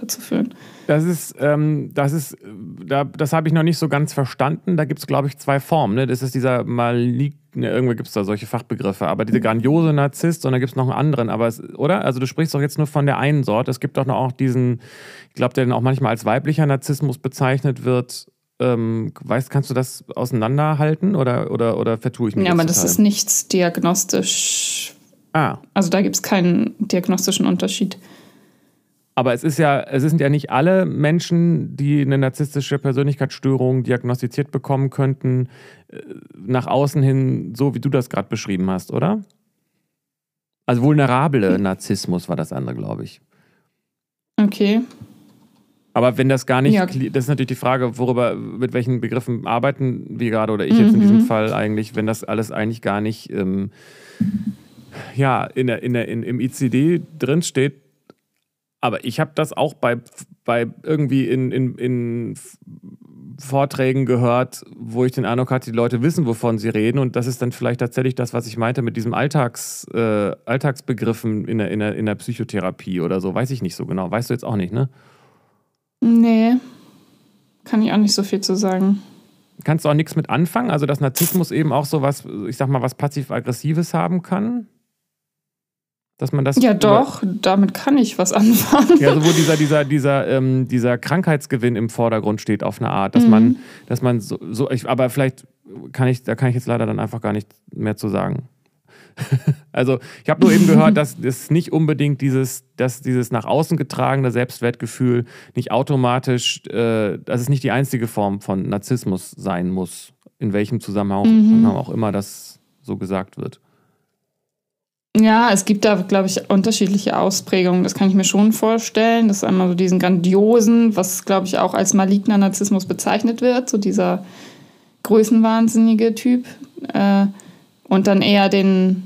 dazu führen. Das ist, ähm, das ist, da, das habe ich noch nicht so ganz verstanden. Da gibt es, glaube ich, zwei Formen. Ne? Das ist dieser maligne, ne, irgendwo gibt es da solche Fachbegriffe, aber diese grandiose Narzisst und da gibt es noch einen anderen. Aber es, oder? Also du sprichst doch jetzt nur von der einen Sorte. Es gibt doch noch auch diesen, ich glaube, der dann auch manchmal als weiblicher Narzissmus bezeichnet wird. Ähm, weißt, kannst du das auseinanderhalten oder, oder, oder vertue ich mich? Ja, aber das ist nichts diagnostisch. Ah. Also da gibt es keinen diagnostischen Unterschied. Aber es ist ja, es sind ja nicht alle Menschen, die eine narzisstische Persönlichkeitsstörung diagnostiziert bekommen könnten, äh, nach außen hin, so wie du das gerade beschrieben hast, oder? Also vulnerable Narzissmus war das andere, glaube ich. Okay. Aber wenn das gar nicht, Ja. das ist natürlich die Frage, worüber, mit welchen Begriffen arbeiten wir gerade oder ich jetzt in Mhm. diesem Fall eigentlich, wenn das alles eigentlich gar nicht ähm, ja, in der, in der, in, im ICD drinsteht. Aber ich habe das auch bei, bei irgendwie in, in, in Vorträgen gehört, wo ich den Eindruck hatte, die Leute wissen, wovon sie reden. Und das ist dann vielleicht tatsächlich das, was ich meinte mit diesem Alltags, äh, Alltagsbegriffen in der, in, der, in der Psychotherapie oder so. Weiß ich nicht so genau. Weißt du jetzt auch nicht, ne? Nee. Kann ich auch nicht so viel zu sagen. Kannst du auch nichts mit anfangen? Also, dass Narzissmus eben auch so was, ich sag mal, was passiv-aggressives haben kann? Dass man das. Ja, doch, damit kann ich was anfangen. Ja, also wo dieser, dieser, dieser, ähm, dieser Krankheitsgewinn im Vordergrund steht auf eine Art, dass Mhm. man, dass man so, so ich, aber vielleicht kann ich, da kann ich jetzt leider dann einfach gar nicht mehr zu sagen. also ich habe nur eben gehört, dass es nicht unbedingt dieses, dass dieses nach außen getragene Selbstwertgefühl nicht automatisch, äh, dass es nicht die einzige Form von Narzissmus sein muss, in welchem Zusammenhang Mhm. auch immer das so gesagt wird. Ja, es gibt da, glaube ich, unterschiedliche Ausprägungen. Das kann ich mir schon vorstellen. Das ist einmal so diesen grandiosen, was, glaube ich, auch als maligner Narzissmus bezeichnet wird, so dieser größenwahnsinnige Typ. Äh, und dann eher den,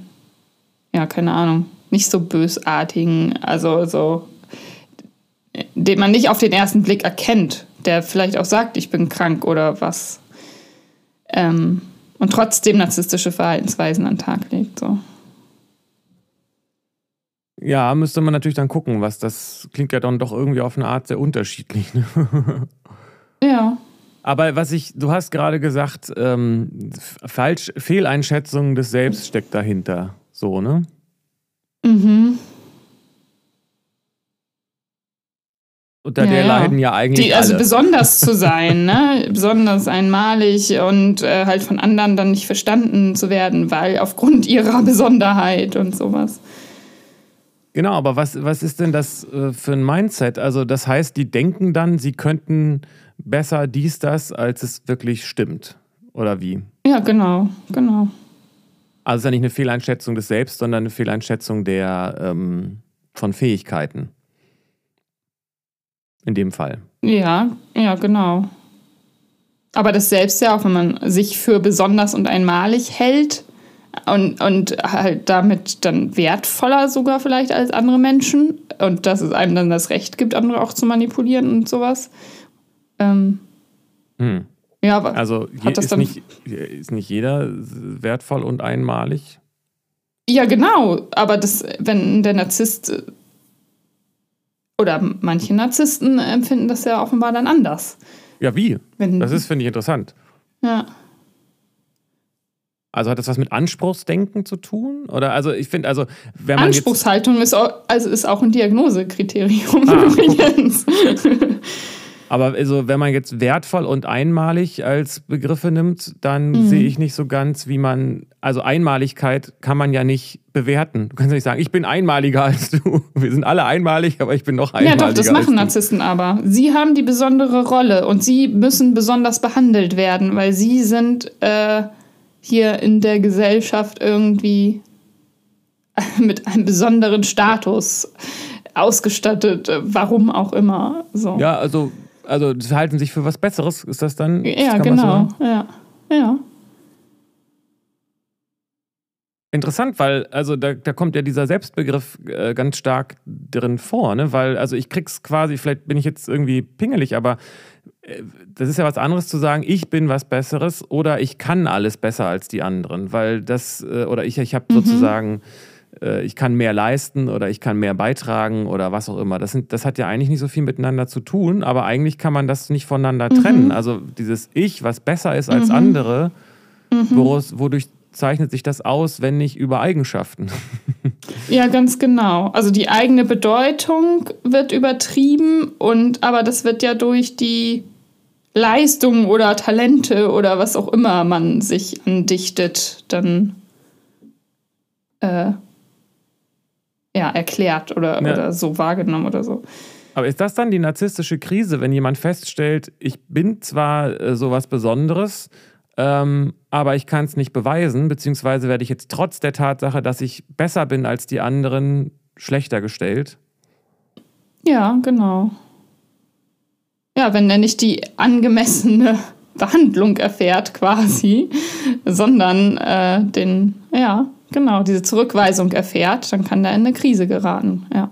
ja, keine Ahnung, nicht so bösartigen, also so, den man nicht auf den ersten Blick erkennt, der vielleicht auch sagt, ich bin krank oder was. Ähm, und trotzdem narzisstische Verhaltensweisen an den Tag legt. So. Ja, müsste man natürlich dann gucken, was das klingt ja dann doch irgendwie auf eine Art sehr unterschiedlich. Ne? Ja. Aber was ich, du hast gerade gesagt, ähm, falsch, Fehleinschätzung des Selbst steckt dahinter. So, ne? Mhm. Unter Ja, der ja. leiden ja eigentlich Die, also alle. besonders zu sein, ne? besonders einmalig und äh, halt von anderen dann nicht verstanden zu werden, weil aufgrund ihrer Besonderheit und sowas. Genau, aber was, was ist denn das äh, für ein Mindset? Also das heißt, die denken dann, sie könnten besser dies, das, als es wirklich stimmt. Oder wie? Ja, genau, genau. Also es ist ja nicht eine Fehleinschätzung des Selbst, sondern eine Fehleinschätzung der ähm, von Fähigkeiten. In dem Fall. Ja, ja, genau. Aber das selbst ja auch, wenn man sich für besonders und einmalig hält und, und halt damit dann wertvoller sogar vielleicht als andere Menschen und dass es einem dann das Recht gibt, andere auch zu manipulieren und sowas. Ähm, Hm. ja, aber Also Hat das ist, dann- nicht, ist nicht jeder wertvoll und einmalig? Ja, genau. Aber das, wenn der Narzisst oder manche Narzissten empfinden das ja offenbar dann anders. Ja, wie? Wenn, Das ist, finde ich, interessant. ja. Also hat das was mit Anspruchsdenken zu tun? Oder also ich finde, also wenn man. Anspruchshaltung ist auch, also ist auch ein Diagnosekriterium Ah, guck. übrigens. Aber also, wenn man jetzt wertvoll und einmalig als Begriffe nimmt, dann Mhm. sehe ich nicht so ganz, wie man. Also Einmaligkeit kann man ja nicht bewerten. Du kannst ja nicht sagen, ich bin einmaliger als du. Wir sind alle einmalig, aber ich bin noch ja, einmaliger. doch, das machen. Narzissten aber. Sie haben die besondere Rolle und sie müssen besonders behandelt werden, weil sie sind äh, hier in der Gesellschaft irgendwie mit einem besonderen Status ausgestattet, warum auch immer. So. Ja, also, also sie halten sich für was Besseres. Ist das dann? Ja, man genau. Ja. ja. Interessant, weil also da, da kommt ja dieser Selbstbegriff äh, ganz stark drin vor, ne? Weil, also ich krieg's quasi, vielleicht bin ich jetzt irgendwie pingelig, aber das ist ja was anderes zu sagen, ich bin was Besseres oder ich kann alles besser als die anderen, weil das, äh, oder ich, ich habe Mhm. sozusagen, äh, ich kann mehr leisten oder ich kann mehr beitragen oder was auch immer. Das, sind, das hat ja eigentlich nicht so viel miteinander zu tun, aber eigentlich kann man das nicht voneinander trennen. Also dieses Ich, was besser ist als Mhm. andere, woraus, wodurch zeichnet sich das aus, wenn nicht über Eigenschaften? Ja, ganz genau. Also die eigene Bedeutung wird übertrieben und aber das wird ja durch die Leistungen oder Talente oder was auch immer man sich andichtet, dann äh, ja, erklärt oder, Ja. oder so wahrgenommen oder so. Aber ist das dann die narzisstische Krise, wenn jemand feststellt, ich bin zwar äh, sowas Besonderes, ähm, aber ich kann es nicht beweisen, beziehungsweise werde ich jetzt trotz der Tatsache, dass ich besser bin als die anderen, schlechter gestellt? Ja, genau. Ja, wenn er nicht die angemessene Behandlung erfährt quasi, sondern äh, den, ja, genau, diese Zurückweisung erfährt, dann kann er in eine Krise geraten, ja.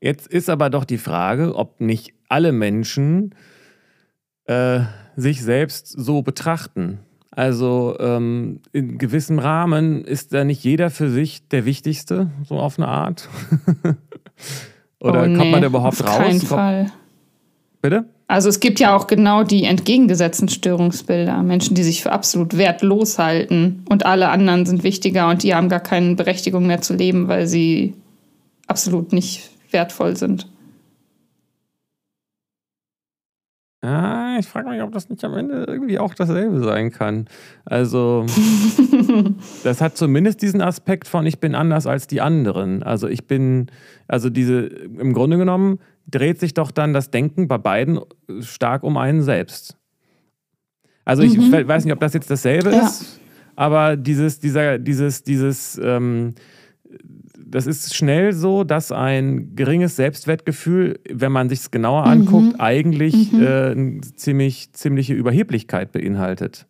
Jetzt ist aber doch die Frage, ob nicht alle Menschen äh, sich selbst so betrachten. Also ähm, in gewissem Rahmen ist da nicht jeder für sich der Wichtigste, so auf eine Art. Oder oh, nee, kommt man da überhaupt auf raus? Keinen Fall. Bitte? Also es gibt ja auch genau die entgegengesetzten Störungsbilder. Menschen, die sich für absolut wertlos halten und alle anderen sind wichtiger und die haben gar keine Berechtigung mehr zu leben, weil sie absolut nicht wertvoll sind. Ja, ich frage mich, ob das nicht am Ende irgendwie auch dasselbe sein kann. Also, das hat zumindest diesen Aspekt von, ich bin anders als die anderen. Also, ich bin, also diese, im Grunde genommen dreht sich doch dann das Denken bei beiden stark um einen selbst. Also, ich mhm. weiß nicht, ob das jetzt dasselbe ja. ist, aber dieses, dieser, dieses, dieses, ähm, das ist schnell so, dass ein geringes Selbstwertgefühl, wenn man sich es genauer mhm. anguckt, eigentlich mhm. äh, eine ziemlich, ziemliche Überheblichkeit beinhaltet.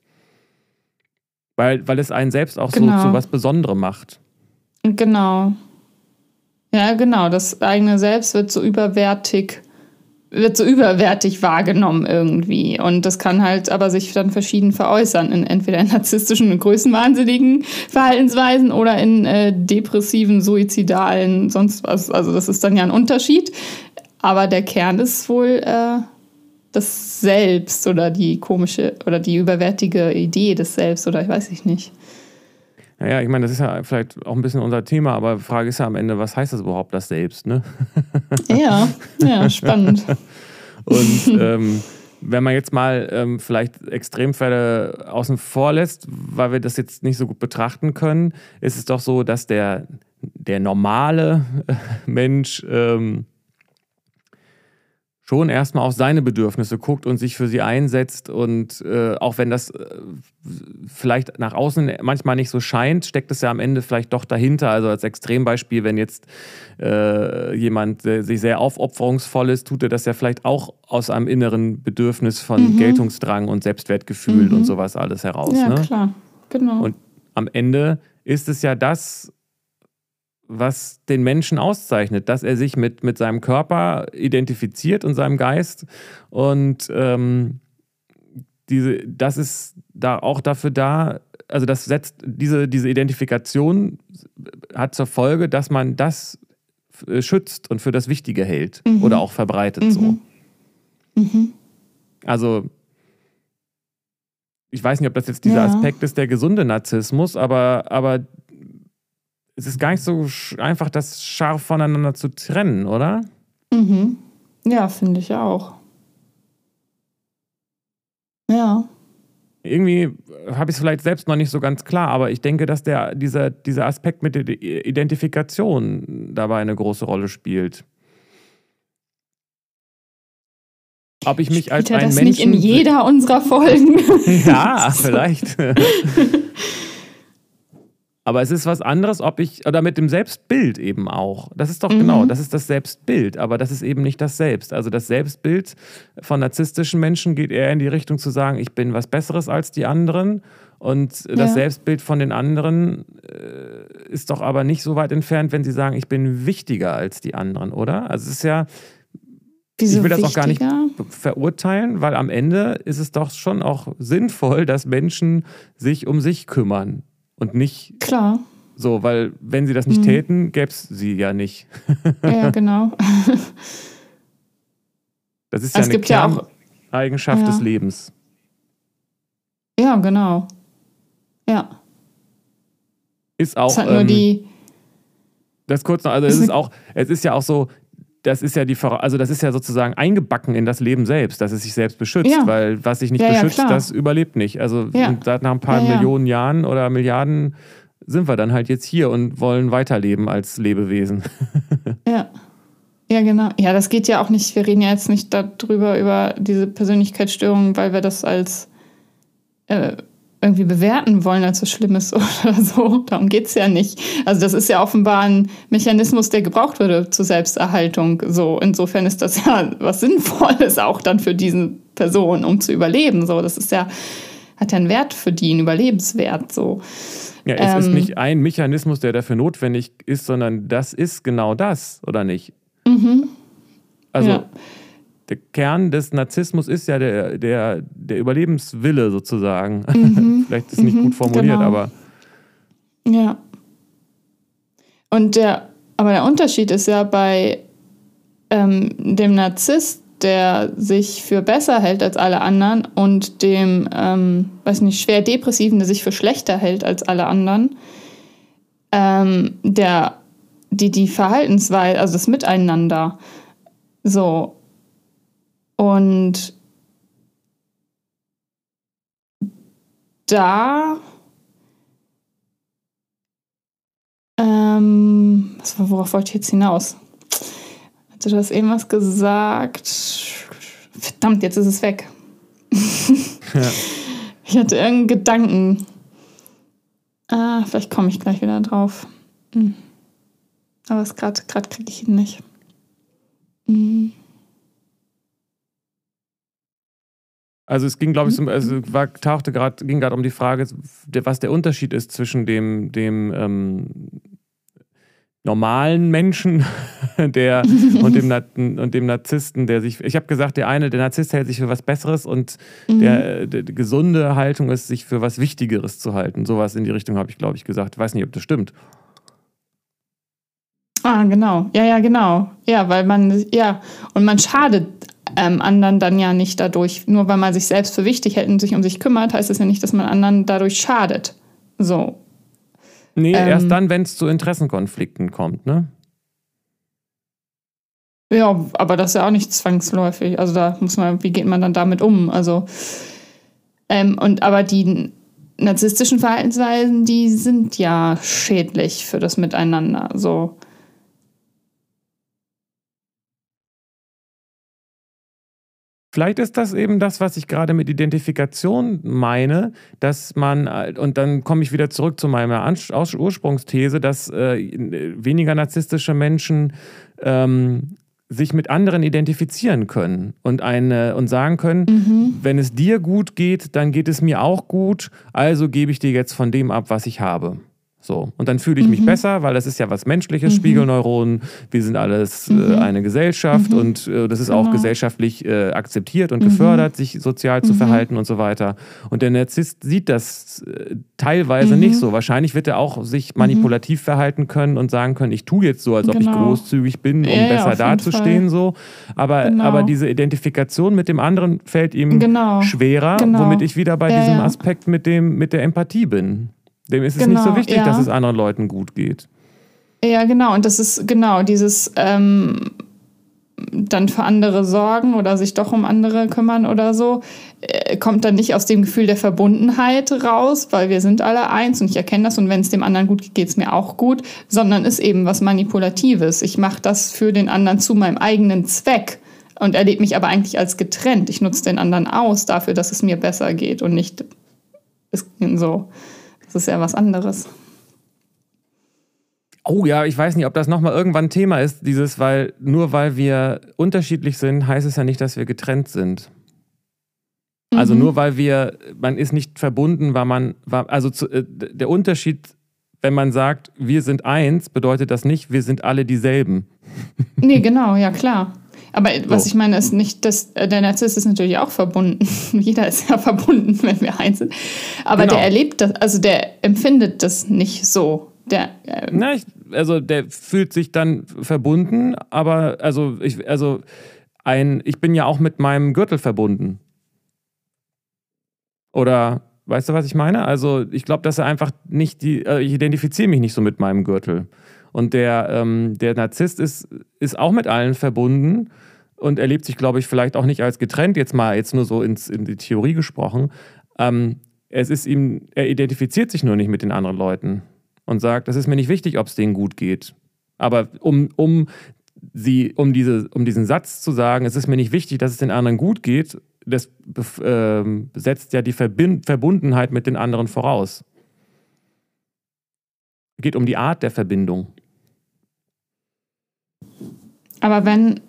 Weil, weil es einen selbst auch genau. so zu was Besonderem macht. Genau. Ja, genau. Das eigene Selbst wird so überwertig wird so überwertig wahrgenommen irgendwie. Und das kann halt aber sich dann verschieden veräußern, in entweder in narzisstischen und größenwahnsinnigen Verhaltensweisen oder in äh, depressiven, suizidalen, sonst was. Also das ist dann ja ein Unterschied. Aber der Kern ist wohl äh, das Selbst oder die komische oder die überwertige Idee des Selbst oder ich weiß ich nicht. Naja, ich meine, das ist ja vielleicht auch ein bisschen unser Thema, aber die Frage ist ja am Ende, was heißt das überhaupt, das Selbst, ne? Ja, ja, spannend. Und ähm, wenn man jetzt mal ähm, vielleicht Extremfälle außen vor lässt, weil wir das jetzt nicht so gut betrachten können, ist es doch so, dass der, der normale Mensch ähm, schon erstmal auf seine Bedürfnisse guckt und sich für sie einsetzt. Und äh, auch wenn das äh, vielleicht nach außen manchmal nicht so scheint, steckt es ja am Ende vielleicht doch dahinter. Also als Extrembeispiel, wenn jetzt äh, jemand äh, sich sehr aufopferungsvoll ist, tut er das ja vielleicht auch aus einem inneren Bedürfnis von mhm. Geltungsdrang und Selbstwertgefühl mhm. und sowas alles heraus. Ja, ne? klar, genau. Und am Ende ist es ja das, was den Menschen auszeichnet, dass er sich mit, mit seinem Körper identifiziert und seinem Geist. Und ähm, diese, das ist da auch dafür da, also das setzt, diese, diese Identifikation hat zur Folge, dass man das äh, schützt und für das Wichtige hält mhm. oder auch verbreitet mhm. so. Mhm. Also ich weiß nicht, ob das jetzt dieser ja. Aspekt ist, der gesunde Narzissmus, aber, aber es ist gar nicht so einfach, das scharf voneinander zu trennen, oder? Mhm. Ja, finde ich auch. Ja. Irgendwie habe ich es vielleicht selbst noch nicht so ganz klar, aber ich denke, dass der, dieser, dieser Aspekt mit der Identifikation dabei eine große Rolle spielt. Ob ich mich Spielt als ein das Menschen. nicht in jeder unserer Folgen. ja, vielleicht. Aber es ist was anderes, ob ich, oder mit dem Selbstbild eben auch. Das ist doch mhm. genau, das ist das Selbstbild, aber das ist eben nicht das Selbst. Also das Selbstbild von narzisstischen Menschen geht eher in die Richtung zu sagen, ich bin was Besseres als die anderen. Und das ja. Selbstbild von den anderen äh, ist doch aber nicht so weit entfernt, wenn sie sagen, ich bin wichtiger als die anderen, oder? Also es ist ja, Wieso ich will das wichtiger? auch gar nicht verurteilen, weil am Ende ist es doch schon auch sinnvoll, dass Menschen sich um sich kümmern und nicht. Klar. So, weil wenn sie das nicht mhm. täten, gäbe es sie ja nicht. ja, genau. Das ist ja es eine Kerneigenschaft ja ja. des Lebens. Ja, genau. Ja. Ist auch. Es hat nur ähm, die. Das kurz noch, also es ist auch, es ist ja auch so, das ist ja die, also das ist ja sozusagen eingebacken in das Leben selbst, dass es sich selbst beschützt, ja. weil was sich nicht ja, beschützt, ja, das überlebt nicht. Also seit nach ein paar Millionen Jahren oder Milliarden sind wir dann halt jetzt hier und wollen weiterleben als Lebewesen. Ja. Ja, genau. Ja, das geht ja auch nicht. Wir reden ja jetzt nicht darüber, über diese Persönlichkeitsstörungen, weil wir das als äh, irgendwie bewerten wollen als was Schlimmes oder so. Darum geht es ja nicht. Also das ist ja offenbar ein Mechanismus, der gebraucht würde zur Selbsterhaltung. So, insofern ist das ja was Sinnvolles auch dann für diese Person, um zu überleben. So, das ist ja, hat ja einen Wert für die, einen Überlebenswert. So. Ja, es ähm, ist nicht ein Mechanismus, der dafür notwendig ist, sondern das ist genau das, oder nicht? Mhm. Also ja der Kern des Narzissmus ist ja der, der, der Überlebenswille sozusagen. Mhm. Vielleicht ist es nicht mhm. gut formuliert, genau. aber. Ja. Und der, aber der Unterschied ist ja bei ähm, dem Narzisst, der sich für besser hält als alle anderen, und dem, ähm, weiß nicht, schwer Depressiven, der sich für schlechter hält als alle anderen, ähm, der, die, die Verhaltensweise, also das Miteinander, so, und da ähm, was, worauf wollte ich jetzt hinaus? Hatte du das eben was gesagt? Verdammt, jetzt ist es weg. ja. Ich hatte irgendeinen Gedanken. Ah, vielleicht komme ich gleich wieder drauf. Hm. Aber gerade kriege ich ihn nicht. Hm. Also es ging, glaube ich, also war, tauchte gerade, ging gerade um die Frage, was der Unterschied ist zwischen dem, dem ähm, normalen Menschen der, und, dem, und dem Narzissten, der sich. Ich habe gesagt, der eine, der Narzisst hält sich für was Besseres und mhm. der, der, die gesunde Haltung ist, sich für was Wichtigeres zu halten. Sowas in die Richtung habe ich, glaube ich, gesagt. Ich weiß nicht, ob das stimmt. Ah, genau. Ja, ja, genau. Ja, weil man, ja, und man schadet ähm, anderen dann ja nicht dadurch, nur weil man sich selbst für wichtig hält und sich um sich kümmert, heißt das ja nicht, dass man anderen dadurch schadet. So. Nee, ähm, erst dann, wenn es zu Interessenkonflikten kommt, ne? Ja, aber das ist ja auch nicht zwangsläufig. Also da muss man, wie geht man dann damit um? Also, ähm, und aber die narzisstischen Verhaltensweisen, die sind ja schädlich für das Miteinander. So. Vielleicht ist das eben das, was ich gerade mit Identifikation meine, dass man, und dann komme ich wieder zurück zu meiner Ursprungsthese, dass äh, weniger narzisstische Menschen ähm, sich mit anderen identifizieren können und, eine, und sagen können, mhm. wenn es dir gut geht, dann geht es mir auch gut, also gebe ich dir jetzt von dem ab, was ich habe. So. Und dann fühle ich mich mhm. besser, weil das ist ja was Menschliches, mhm. Spiegelneuronen. Wir sind alles äh, mhm. äh, eine Gesellschaft mhm. und äh, das ist genau. auch gesellschaftlich äh, akzeptiert und mhm. gefördert, sich sozial zu mhm. verhalten und so weiter. Und der Narzisst sieht das äh, teilweise nicht so. Wahrscheinlich wird er auch sich manipulativ verhalten können und sagen können, ich tue jetzt so, als ob genau. ich großzügig bin, um ja, besser ja, dazustehen. So. Aber, genau. aber diese Identifikation mit dem anderen fällt ihm genau. schwerer, genau. womit ich wieder bei diesem Aspekt mit, dem, mit der Empathie bin. Dem ist es genau, nicht so genau, wichtig, ja. dass es anderen Leuten gut geht. Ja, genau. Und das ist genau dieses ähm, dann für andere sorgen oder sich doch um andere kümmern oder so, äh, kommt dann nicht aus dem Gefühl der Verbundenheit raus, weil wir sind alle eins und ich erkenne das und wenn es dem anderen gut geht, geht es mir auch gut, sondern ist eben was Manipulatives. Ich mache das für den anderen zu meinem eigenen Zweck und erlebe mich aber eigentlich als getrennt. Ich nutze den anderen aus dafür, dass es mir besser geht und nicht so. Das ist ja was anderes. Oh ja, ich weiß nicht, ob das nochmal irgendwann Thema ist, dieses, weil nur weil wir unterschiedlich sind, heißt es ja nicht, dass wir getrennt sind. Also mhm. Also nur weil wir, man ist nicht verbunden, weil man, also zu, äh, der Unterschied, wenn man sagt, wir sind eins, bedeutet das nicht, wir sind alle dieselben. Nee, genau, ja klar. Aber was so. ich meine, ist nicht, dass äh, der Narzisst ist natürlich auch verbunden. Jeder ist ja verbunden, wenn wir eins sind. Aber genau. der erlebt das, also der empfindet das nicht so. Der, äh, Na, ich, also der fühlt sich dann verbunden, aber also ich, also ein, ich bin ja auch mit meinem Gürtel verbunden. Oder weißt du, was ich meine? Also ich glaube, dass er einfach nicht die, äh, ich identifiziere mich nicht so mit meinem Gürtel. Und der, ähm, der Narzisst ist, ist auch mit allen verbunden und erlebt sich, glaube ich, vielleicht auch nicht als getrennt, jetzt mal jetzt nur so ins, in die Theorie gesprochen. Ähm, es ist ihm, er identifiziert sich nur nicht mit den anderen Leuten und sagt, das ist mir nicht wichtig, ob es denen gut geht. Aber um, um sie, um, diese, um diesen Satz zu sagen, es ist mir nicht wichtig, dass es den anderen gut geht, das äh, setzt ja die Verbind Verbundenheit mit den anderen voraus. Es geht um die Art der Verbindung. Aber wenn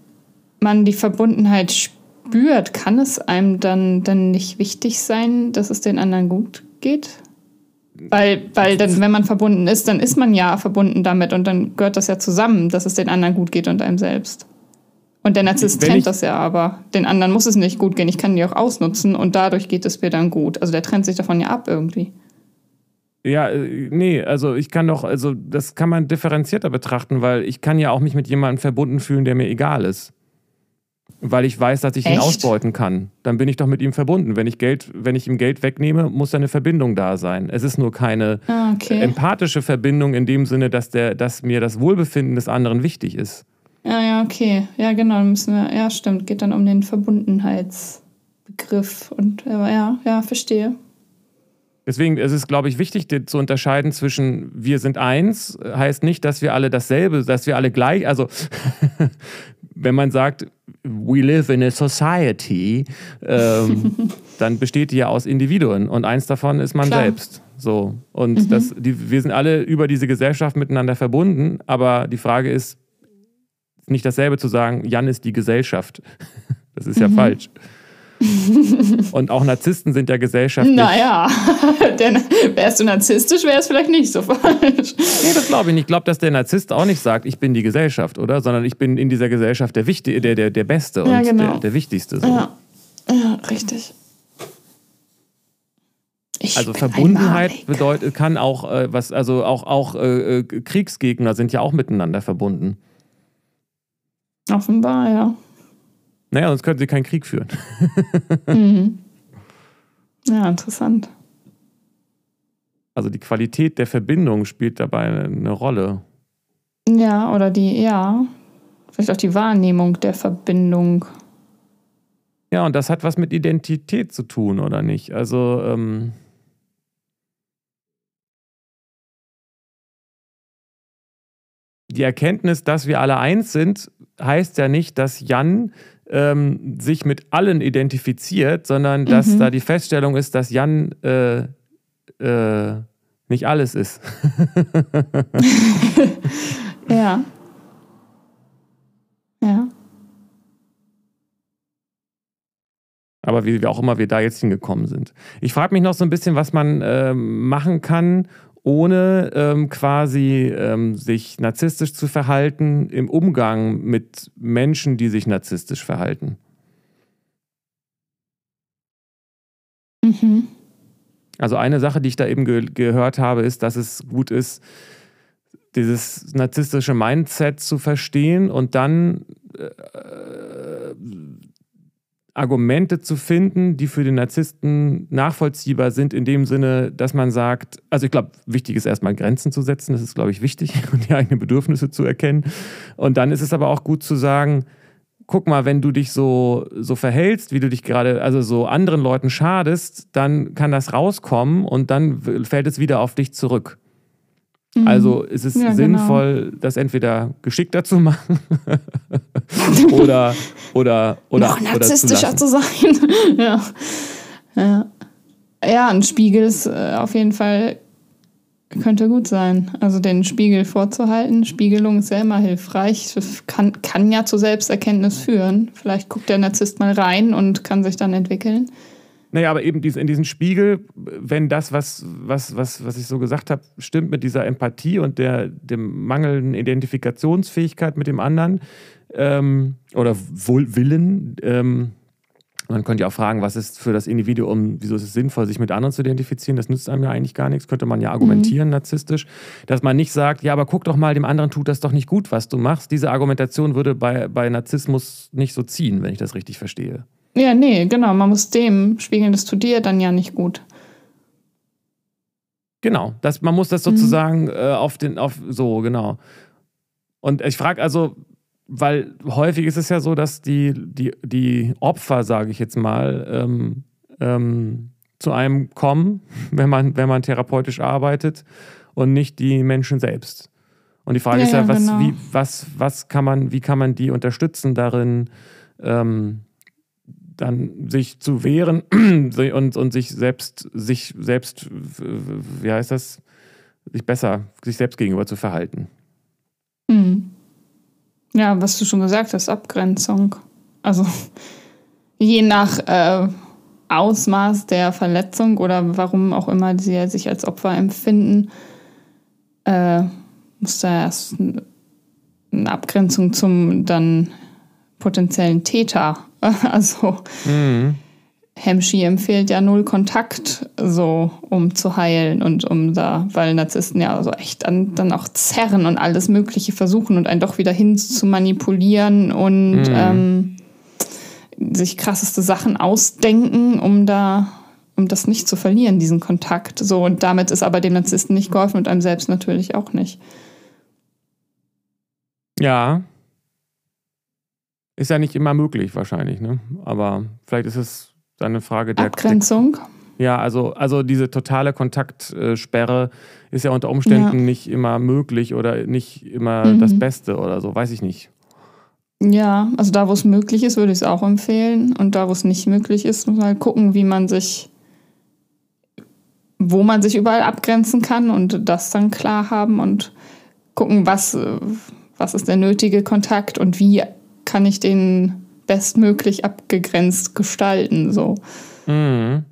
man die Verbundenheit spürt, kann es einem dann, dann nicht wichtig sein, dass es den anderen gut geht? Weil, weil dann, wenn man verbunden ist, dann ist man ja verbunden damit und dann gehört das ja zusammen, dass es den anderen gut geht und einem selbst. Und der Narzisst trennt das ja aber. Den anderen muss es nicht gut gehen. Ich kann die auch ausnutzen und dadurch geht es mir dann gut. Also der trennt sich davon ja ab irgendwie. Ja, äh, nee, also ich kann doch, also das kann man differenzierter betrachten, weil ich kann ja auch mich mit jemandem verbunden fühlen, der mir egal ist. Weil ich weiß, dass ich Echt? ihn ausbeuten kann. Dann bin ich doch mit ihm verbunden. Wenn ich, Geld, wenn ich ihm Geld wegnehme, muss eine Verbindung da sein. Es ist nur keine ah, okay. empathische Verbindung in dem Sinne, dass, der, dass mir das Wohlbefinden des anderen wichtig ist. Ja, ja, okay. Ja, genau. Dann müssen wir, ja, stimmt. Geht dann um den Verbundenheitsbegriff. Und ja, ja, verstehe. Deswegen ist es, glaube ich, wichtig zu unterscheiden zwischen wir sind eins, heißt nicht, dass wir alle dasselbe, dass wir alle gleich, also wenn man sagt, we live in a society, ähm, dann besteht die ja aus Individuen und eins davon ist man Klar. selbst. So. Und mhm. das, die, wir sind alle über diese Gesellschaft miteinander verbunden, aber die Frage ist, nicht dasselbe zu sagen, Jan ist die Gesellschaft. Das ist ja mhm. falsch. Und auch Narzissten sind ja gesellschaftlich. Naja, denn wärst du narzisstisch, wäre es vielleicht nicht so falsch. Nee, das glaube ich nicht. Ich glaube, dass der Narzisst auch nicht sagt, ich bin die Gesellschaft, oder? Sondern ich bin in dieser Gesellschaft der, Wichtig der, der, der Beste und ja, genau. der, der Wichtigste. So. Ja. ja, richtig. Ich also Verbundenheit bedeutet, kann auch äh, was, also auch, auch äh, äh, Kriegsgegner sind ja auch miteinander verbunden. Offenbar, ja. Naja, sonst könnten sie keinen Krieg führen. mhm. Ja, interessant. Also die Qualität der Verbindung spielt dabei eine Rolle. Ja, oder die, ja, vielleicht auch die Wahrnehmung der Verbindung. Ja, und das hat was mit Identität zu tun, oder nicht? Also, ähm, die Erkenntnis, dass wir alle eins sind, heißt ja nicht, dass Jan ähm, sich mit allen identifiziert, sondern dass mhm. da die Feststellung ist, dass Jan äh, äh, nicht alles ist. ja. Ja. Aber wie, wie auch immer wir da jetzt hingekommen sind. Ich frage mich noch so ein bisschen, was man äh, machen kann, ohne ähm, quasi ähm, sich narzisstisch zu verhalten im Umgang mit Menschen, die sich narzisstisch verhalten. Mhm. Also eine Sache, die ich da eben ge gehört habe, ist, dass es gut ist, dieses narzisstische Mindset zu verstehen und dann äh, Argumente zu finden, die für den Narzissten nachvollziehbar sind, in dem Sinne, dass man sagt, also ich glaube, wichtig ist erstmal Grenzen zu setzen, das ist, glaube ich, wichtig und die eigenen Bedürfnisse zu erkennen. Und dann ist es aber auch gut zu sagen, guck mal, wenn du dich so, so verhältst, wie du dich gerade, also so anderen Leuten schadest, dann kann das rauskommen und dann fällt es wieder auf dich zurück. Mhm. Also ist es ja, genau. sinnvoll, genau. das entweder geschickter zu machen oder, oder, oder, Noch narzisstischer oder zu, zu sein. ja. ja. Ja, ein Spiegel ist äh, auf jeden Fall könnte gut sein. Also den Spiegel vorzuhalten. Spiegelung ist ja immer hilfreich. Kann, kann ja zu Selbsterkenntnis führen. Vielleicht guckt der Narzisst mal rein und kann sich dann entwickeln. Naja, aber eben in diesem Spiegel, wenn das, was, was, was, was ich so gesagt habe, stimmt mit dieser Empathie und der dem mangelnden Identifikationsfähigkeit mit dem anderen ähm, oder Willen, ähm, man könnte ja auch fragen, was ist für das Individuum, wieso ist es sinnvoll, sich mit anderen zu identifizieren? Das nützt einem ja eigentlich gar nichts, könnte man ja argumentieren, mhm. narzisstisch. Dass man nicht sagt, ja, aber guck doch mal, dem anderen tut das doch nicht gut, was du machst. Diese Argumentation würde bei, bei Narzissmus nicht so ziehen, wenn ich das richtig verstehe. Ja, nee, genau. Man muss dem spiegeln, das tut dir dann ja nicht gut. Genau, das, man muss das sozusagen mhm. äh, auf den, auf so, genau. Und ich frage also, weil häufig ist es ja so, dass die, die, die Opfer, sage ich jetzt mal, ähm, ähm, zu einem kommen, wenn man, wenn man therapeutisch arbeitet und nicht die Menschen selbst. Und die Frage Ja, ist ja, ja, was, genau. wie, was, was kann man, wie kann man die unterstützen darin, ähm, dann sich zu wehren und, und sich selbst, sich selbst, wie heißt das, sich besser, sich selbst gegenüber zu verhalten. Hm. Ja, was du schon gesagt hast, Abgrenzung. Also je nach äh, Ausmaß der Verletzung oder warum auch immer sie sich als Opfer empfinden, äh, muss da erst eine Abgrenzung zum dann potenziellen Täter. Also Mhm. Hemschi empfiehlt ja null Kontakt, so um zu heilen und um da, weil Narzissten ja so echt an, dann auch zerren und alles Mögliche versuchen und einen doch wieder hin zu manipulieren und ähm, sich krasseste Sachen ausdenken, um da, um das nicht zu verlieren, diesen Kontakt. So, und damit ist aber dem Narzissten nicht geholfen und einem selbst natürlich auch nicht. Ja. Ist ja nicht immer möglich wahrscheinlich, ne? Aber vielleicht ist es dann eine Frage der, Abgrenzung. Ja, also, also diese totale Kontaktsperre ist ja unter Umständen Ja. nicht immer möglich oder nicht immer Mhm. das Beste oder so, weiß ich nicht. Ja, also da, wo es möglich ist, würde ich es auch empfehlen. Und da, wo es nicht möglich ist, muss man halt gucken, wie man sich, wo man sich überall abgrenzen kann und das dann klar haben und gucken, was, was ist der nötige Kontakt und wie kann ich den bestmöglich abgegrenzt gestalten. So. Mhm.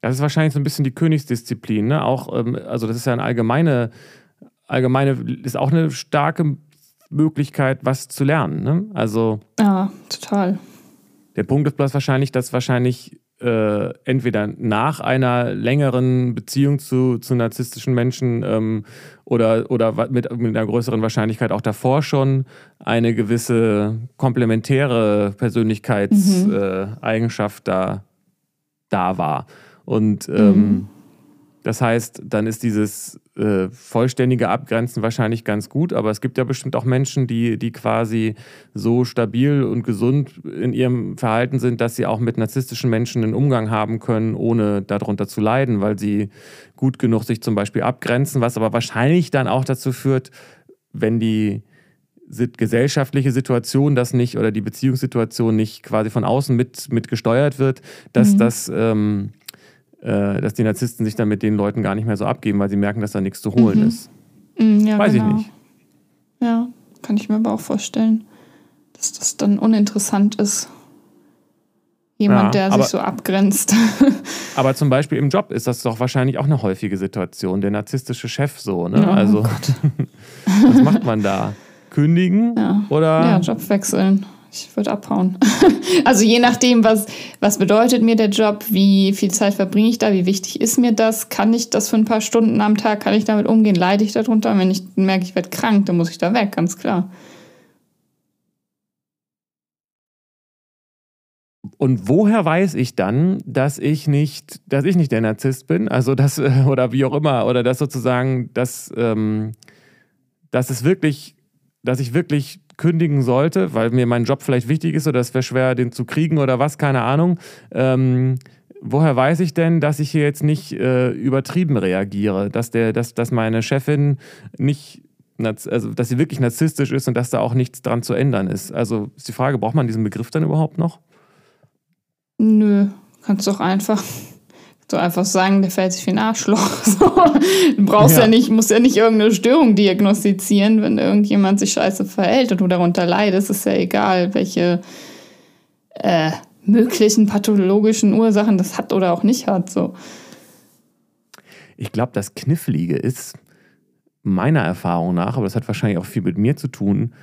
Das ist wahrscheinlich so ein bisschen die Königsdisziplin, ne? Auch, ähm, also das ist ja eine allgemeine, allgemeine, ist auch eine starke Möglichkeit, was zu lernen. Ne? Also Ja, total. Der Punkt ist bloß wahrscheinlich, dass wahrscheinlich äh, entweder nach einer längeren Beziehung zu, zu narzisstischen Menschen ähm, oder, oder mit, mit einer größeren Wahrscheinlichkeit auch davor schon eine gewisse komplementäre Persönlichkeitseigenschaft äh, Eigenschaft da, da war. Und ähm, das heißt, dann ist dieses äh, vollständige Abgrenzen wahrscheinlich ganz gut, aber es gibt ja bestimmt auch Menschen, die, die quasi so stabil und gesund in ihrem Verhalten sind, dass sie auch mit narzisstischen Menschen einen Umgang haben können, ohne darunter zu leiden, weil sie gut genug sich zum Beispiel abgrenzen, was aber wahrscheinlich dann auch dazu führt, wenn die gesellschaftliche Situation das nicht oder die Beziehungssituation nicht quasi von außen mit, mit gesteuert wird, dass Mhm. das ähm, äh, dass die Narzissten sich dann mit den Leuten gar nicht mehr so abgeben, weil sie merken, dass da nichts zu holen Mhm. ist. Mm, ja, Weiß genau. ich nicht. Ja, kann ich mir aber auch vorstellen, dass das dann uninteressant ist. Jemand, Ja, der aber- sich so abgrenzt. Aber zum Beispiel im Job ist das doch wahrscheinlich auch eine häufige Situation. Der narzisstische Chef so, ne? Ja, oh also, Gott. was macht man da? Kündigen? Ja. Oder? Ja, Job wechseln. Ich würde abhauen. also je nachdem, was, was bedeutet mir der Job, wie viel Zeit verbringe ich da, wie wichtig ist mir das, kann ich das für ein paar Stunden am Tag, kann ich damit umgehen, leide ich darunter? Wenn ich merke, ich werde krank, dann muss ich da weg, ganz klar. Und woher weiß ich dann, dass ich nicht, dass ich nicht der Narzisst bin? Also das, äh, oder wie auch immer, oder dass sozusagen, dass, ähm, dass es wirklich, dass ich wirklich kündigen sollte, weil mir mein Job vielleicht wichtig ist oder es wäre schwer, den zu kriegen oder was, keine Ahnung. Ähm, woher weiß ich denn, dass ich hier jetzt nicht äh, übertrieben reagiere, dass, der, dass, dass meine Chefin nicht, also dass sie wirklich narzisstisch ist und dass da auch nichts dran zu ändern ist? Also ist die Frage, braucht man diesen Begriff dann überhaupt noch? Nö, kannst doch einfach so einfach sagen, der fällt sich wie ein Arschloch. So. Du brauchst ja. Ja. nicht, musst ja nicht irgendeine Störung diagnostizieren, wenn irgendjemand sich scheiße verhält und du darunter leidest, ist ja egal, welche äh, möglichen pathologischen Ursachen das hat oder auch nicht hat. So. Ich glaube, das Knifflige ist, meiner Erfahrung nach, aber das hat wahrscheinlich auch viel mit mir zu tun,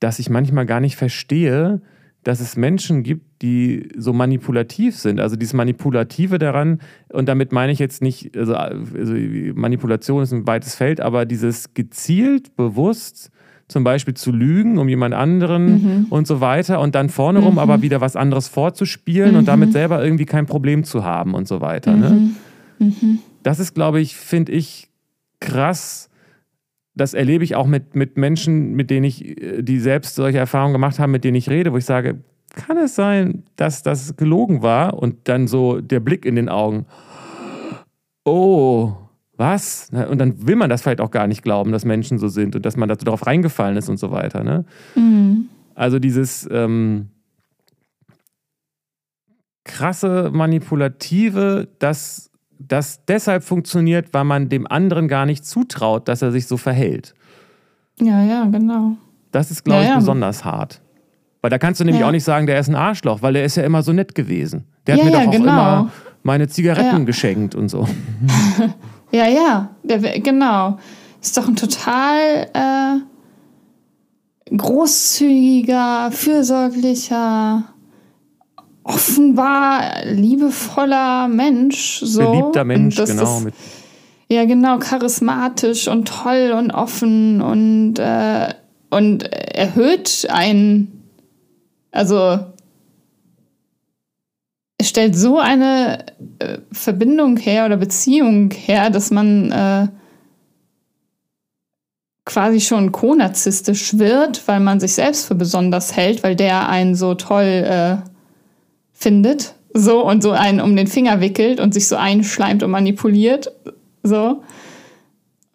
dass ich manchmal gar nicht verstehe, dass es Menschen gibt, die so manipulativ sind. Also dieses Manipulative daran, und damit meine ich jetzt nicht, also, also Manipulation ist ein weites Feld, aber dieses gezielt, bewusst zum Beispiel zu lügen um jemand anderen und so weiter und dann vorne rum aber wieder was anderes vorzuspielen und damit selber irgendwie kein Problem zu haben und so weiter. Ne? Das ist, glaube ich, finde ich krass. Das erlebe ich auch mit, mit Menschen, mit denen ich, äh, die selbst solche Erfahrungen gemacht haben, mit denen ich rede, wo ich sage, kann es sein, dass das gelogen war? Und dann so der Blick in den Augen. Oh, was? Und dann will man das vielleicht auch gar nicht glauben, dass Menschen so sind und dass man darauf reingefallen ist und so weiter. Ne? Mhm. Also dieses ähm, krasse Manipulative, das, das deshalb funktioniert, weil man dem anderen gar nicht zutraut, dass er sich so verhält. Ja, ja, genau. Das ist, glaube ja, ich, ja. besonders hart. Weil da kannst du nämlich ja. auch nicht sagen, der ist ein Arschloch, weil der ist ja immer so nett gewesen. Der hat mir doch auch genau. immer meine Zigaretten geschenkt und so. Ja, ja, der, genau. Ist doch ein total äh, großzügiger, fürsorglicher, offenbar liebevoller Mensch. So. Beliebter Mensch, genau. Ist, ja, genau, charismatisch und toll und offen und, äh, und erhöht einen. Also es stellt so eine äh, Verbindung her oder Beziehung her, dass man äh, quasi schon konarzistisch wird, weil man sich selbst für besonders hält, weil der einen so toll äh, findet, so und so einen um den Finger wickelt und sich so einschleimt und manipuliert, so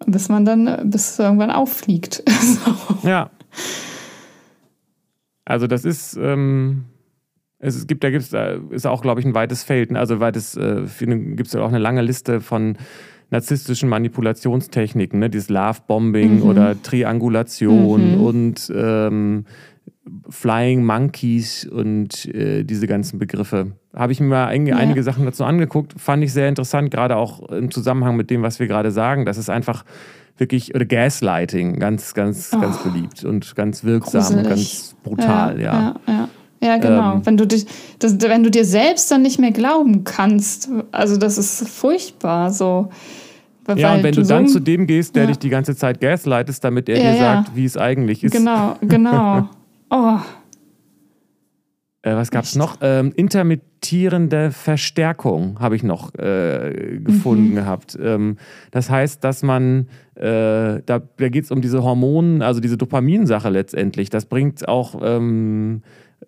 bis man dann bis es irgendwann auffliegt. so. Ja. Also das ist ähm es gibt, da gibt's, da ist auch, glaube ich, ein weites Feld. Ne? Also weites, äh, gibt es ja auch eine lange Liste von narzisstischen Manipulationstechniken, ne? dieses Love-Bombing mhm. oder Triangulation mhm. und ähm, Flying Monkeys und äh, diese ganzen Begriffe. Habe ich mir mal ein, ja. einige Sachen dazu angeguckt, fand ich sehr interessant, gerade auch im Zusammenhang mit dem, was wir gerade sagen. Das ist einfach wirklich, oder Gaslighting, ganz, ganz, oh. ganz beliebt und ganz wirksam Gruselig. und ganz brutal, ja. ja. ja ja, genau. Ähm, wenn, du dich, das, wenn du dir selbst dann nicht mehr glauben kannst, also das ist furchtbar so. Ja, und wenn du, du dann so, zu dem gehst, der ja. dich die ganze Zeit gaslightest, damit er ja, dir sagt, wie es eigentlich ist. Genau, genau. Oh. Äh, was gab es noch? Ähm, intermittierende Verstärkung habe ich noch äh, gefunden mhm. gehabt. Ähm, das heißt, dass man, äh, da, da geht es um diese Hormone, also diese Dopaminsache letztendlich. Das bringt auch ähm,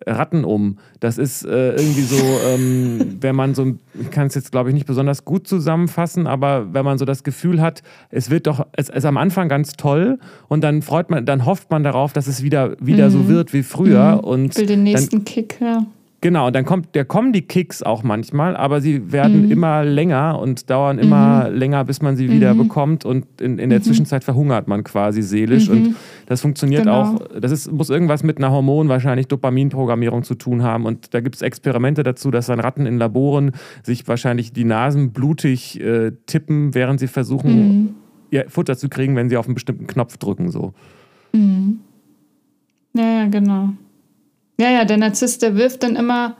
Ratten um. Das ist äh, irgendwie so, ähm, wenn man so, ich kann es jetzt glaube ich nicht besonders gut zusammenfassen, aber wenn man so das Gefühl hat, es wird doch, es ist am Anfang ganz toll und dann freut man, dann hofft man darauf, dass es wieder, wieder mhm. so wird wie früher. Mhm. Und ich will den nächsten dann, Kick, ja. Genau, und dann kommt, der kommen die Kicks auch manchmal, aber sie werden mhm. immer länger und dauern immer mhm. länger, bis man sie wieder mhm. bekommt. Und in, in der mhm. Zwischenzeit verhungert man quasi seelisch. Und mhm. das funktioniert genau. auch, das ist, muss irgendwas mit einer Hormon, wahrscheinlich Dopaminprogrammierung zu tun haben. Und da gibt es Experimente dazu, dass dann Ratten in Laboren sich wahrscheinlich die Nasen blutig äh, tippen, während sie versuchen, mhm. ihr Futter zu kriegen, wenn sie auf einen bestimmten Knopf drücken. So. Ja, ja, genau. Ja, ja, der Narzisst, der wirft dann immer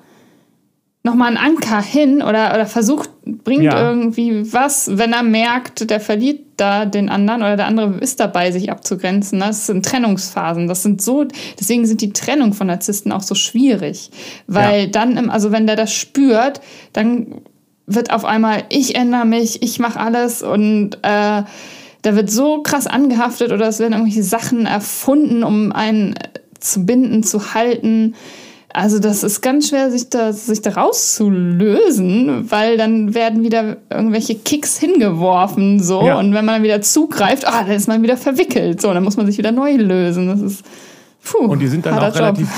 nochmal einen Anker hin oder, oder versucht, bringt ja. irgendwie was, wenn er merkt, der verliert da den anderen oder der andere ist dabei, sich abzugrenzen. Das sind Trennungsphasen. Das sind so, deswegen sind die Trennung von Narzissten auch so schwierig. Weil ja. dann, also wenn der das spürt, dann wird auf einmal, ich ändere mich, ich mache alles und äh, da wird so krass angehaftet oder es werden irgendwelche Sachen erfunden, um einen zu binden, zu halten. Also das ist ganz schwer, sich da, sich da rauszulösen, weil dann werden wieder irgendwelche Kicks hingeworfen so ja. und wenn man wieder zugreift, ah, dann ist man wieder verwickelt, so, dann muss man sich wieder neu lösen. Das ist puh, und die sind dann auch relativ,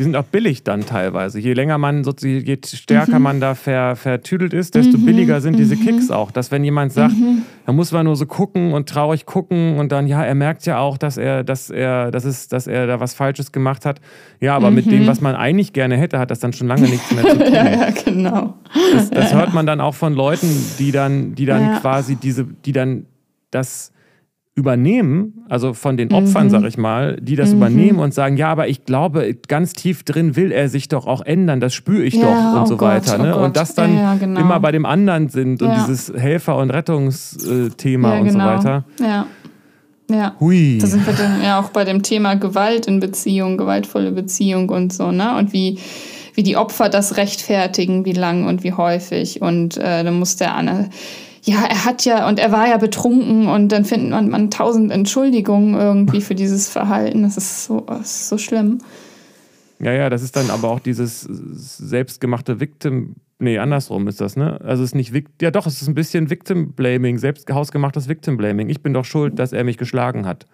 die sind auch billig dann teilweise. Je länger man, je stärker mhm. man da ver, vertüdelt ist, desto mhm. billiger sind diese mhm. Kicks auch. Dass wenn jemand sagt, mhm. da muss man nur so gucken und traurig gucken und dann, ja, er merkt ja auch, dass er, dass er, das ist, dass er da was Falsches gemacht hat. Ja, aber mit dem, mhm. was man eigentlich gerne hätte, hat das dann schon lange nichts mehr zu tun. ja, ja, genau. Das, das ja, hört man dann auch von Leuten, die dann, die dann quasi diese, die dann das übernehmen, also von den Opfern, mhm. sag ich mal, die das mhm. übernehmen und sagen, ja, aber ich glaube, ganz tief drin will er sich doch auch ändern, das spüre ich ja, doch und oh so Gott, weiter. Oh ne? Oh und das dann ja, ja, genau. immer bei dem anderen sind und dieses Helfer- und Rettungsthema und genau. so weiter. Ja. Ja. Hui. Da sind wir dann ja auch bei dem Thema Gewalt in Beziehung, gewaltvolle Beziehung und so, ne? Und wie, wie die Opfer das rechtfertigen, wie lang und wie häufig. Und äh, dann muss der Anne ja, er hat ja und er war ja betrunken und dann findet man, man tausend Entschuldigungen irgendwie für dieses Verhalten. Das ist so, das ist so schlimm. Ja, ja, das ist dann aber auch dieses selbstgemachte Victim Nee, andersrum ist das, ne? Also es ist nicht, ja doch, es ist ein bisschen Victim Blaming, selbst hausgemachtes Victim Blaming. Ich bin doch schuld, dass er mich geschlagen hat.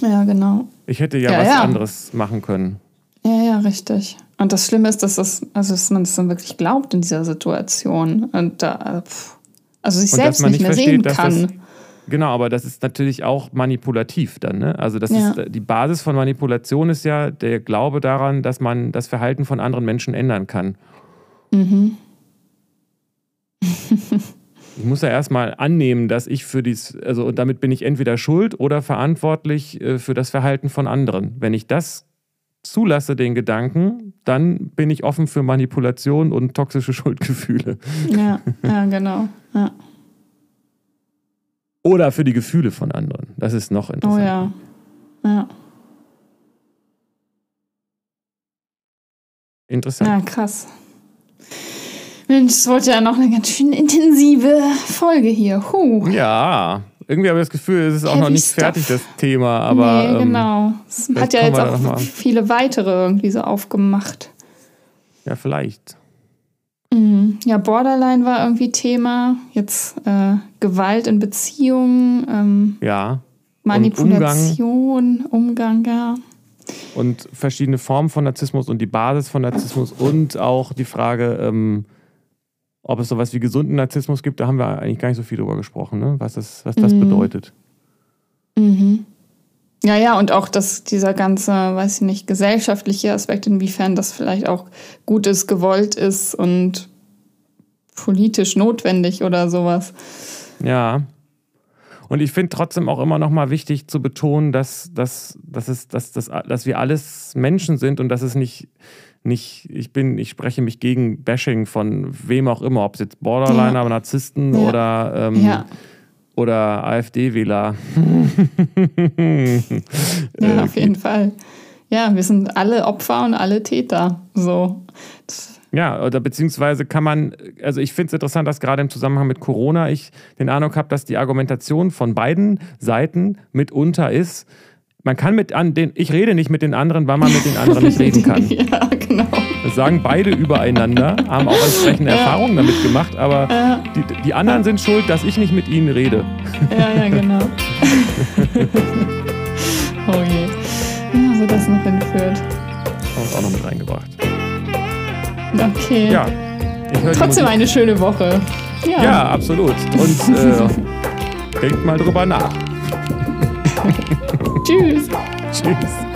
Ja, genau. Ich hätte ja, Ja, was ja. anderes machen können. Ja, ja, richtig. Und das Schlimme ist, dass, das, also, dass man es dann wirklich glaubt in dieser Situation. Und da, pff, also sich Und selbst man nicht nicht mehr versteht, sehen dass kann. das- Genau, aber das ist natürlich auch manipulativ dann, ne? Also das Ja. ist die Basis von Manipulation ist ja der Glaube daran, dass man das Verhalten von anderen Menschen ändern kann. Mhm. Ich muss ja erstmal annehmen, dass ich für dies, also und damit bin ich entweder schuld oder verantwortlich äh, für das Verhalten von anderen. Wenn ich das zulasse, den Gedanken, dann bin ich offen für Manipulation und toxische Schuldgefühle. Ja, ja, genau. Ja. Oder für die Gefühle von anderen. Das ist noch Oh interessant. ja. Ja. Interessant. ja, krass. Mensch, es wurde ja noch eine ganz schön intensive Folge hier. Huh. Ja, irgendwie habe ich das Gefühl, es ist auch Heavy noch nicht stuff. fertig, das Thema. Aber nee, ähm, genau. Es vielleicht hat ja jetzt auch viele weitere irgendwie so aufgemacht. ja, vielleicht. Mhm. Ja, Borderline war irgendwie Thema. Jetzt äh, Gewalt in Beziehungen, ähm, Ja. Manipulation, Umgang, ja. Und verschiedene Formen von Narzissmus und die Basis von Narzissmus und auch die Frage, ähm, ob es sowas wie gesunden Narzissmus gibt. Da haben wir eigentlich gar nicht so viel drüber gesprochen, ne? was das, was das Mhm. bedeutet. Mhm. Ja, ja, und auch dass dieser ganze, weiß ich nicht, gesellschaftliche Aspekt, inwiefern das vielleicht auch gut ist, gewollt ist und politisch notwendig oder sowas. Ja. Und ich finde trotzdem auch immer noch mal wichtig zu betonen, dass, dass, dass, es, dass, dass, dass wir alles Menschen sind und dass es nicht, nicht, ich bin, ich spreche mich gegen Bashing von wem auch immer, ob es jetzt Borderliner, Ja. Narzissten Ja. oder, ähm, Ja, oder AfD-Wähler. ja, Äh, auf jeden Fall. Ja, wir sind alle Opfer und alle Täter. So. Ja, oder beziehungsweise kann man, also ich finde es interessant, dass gerade im Zusammenhang mit Corona ich den Eindruck habe, dass die Argumentation von beiden Seiten mitunter ist, man kann mit an den, ich rede nicht mit den anderen, weil man mit den anderen nicht reden kann. ja, genau. Das sagen beide übereinander, haben auch entsprechende Ja. Erfahrungen damit gemacht, aber Ja, die, die anderen sind schuld, dass ich nicht mit ihnen rede. ja, ja, genau. oh je. Ja, so das noch hinführt. Haben uns auch noch mit reingebracht. Okay. Ja, Trotzdem eine schöne Woche. Ja. Ja, absolut. Und äh, denkt mal drüber nach. Tschüss. Tschüss.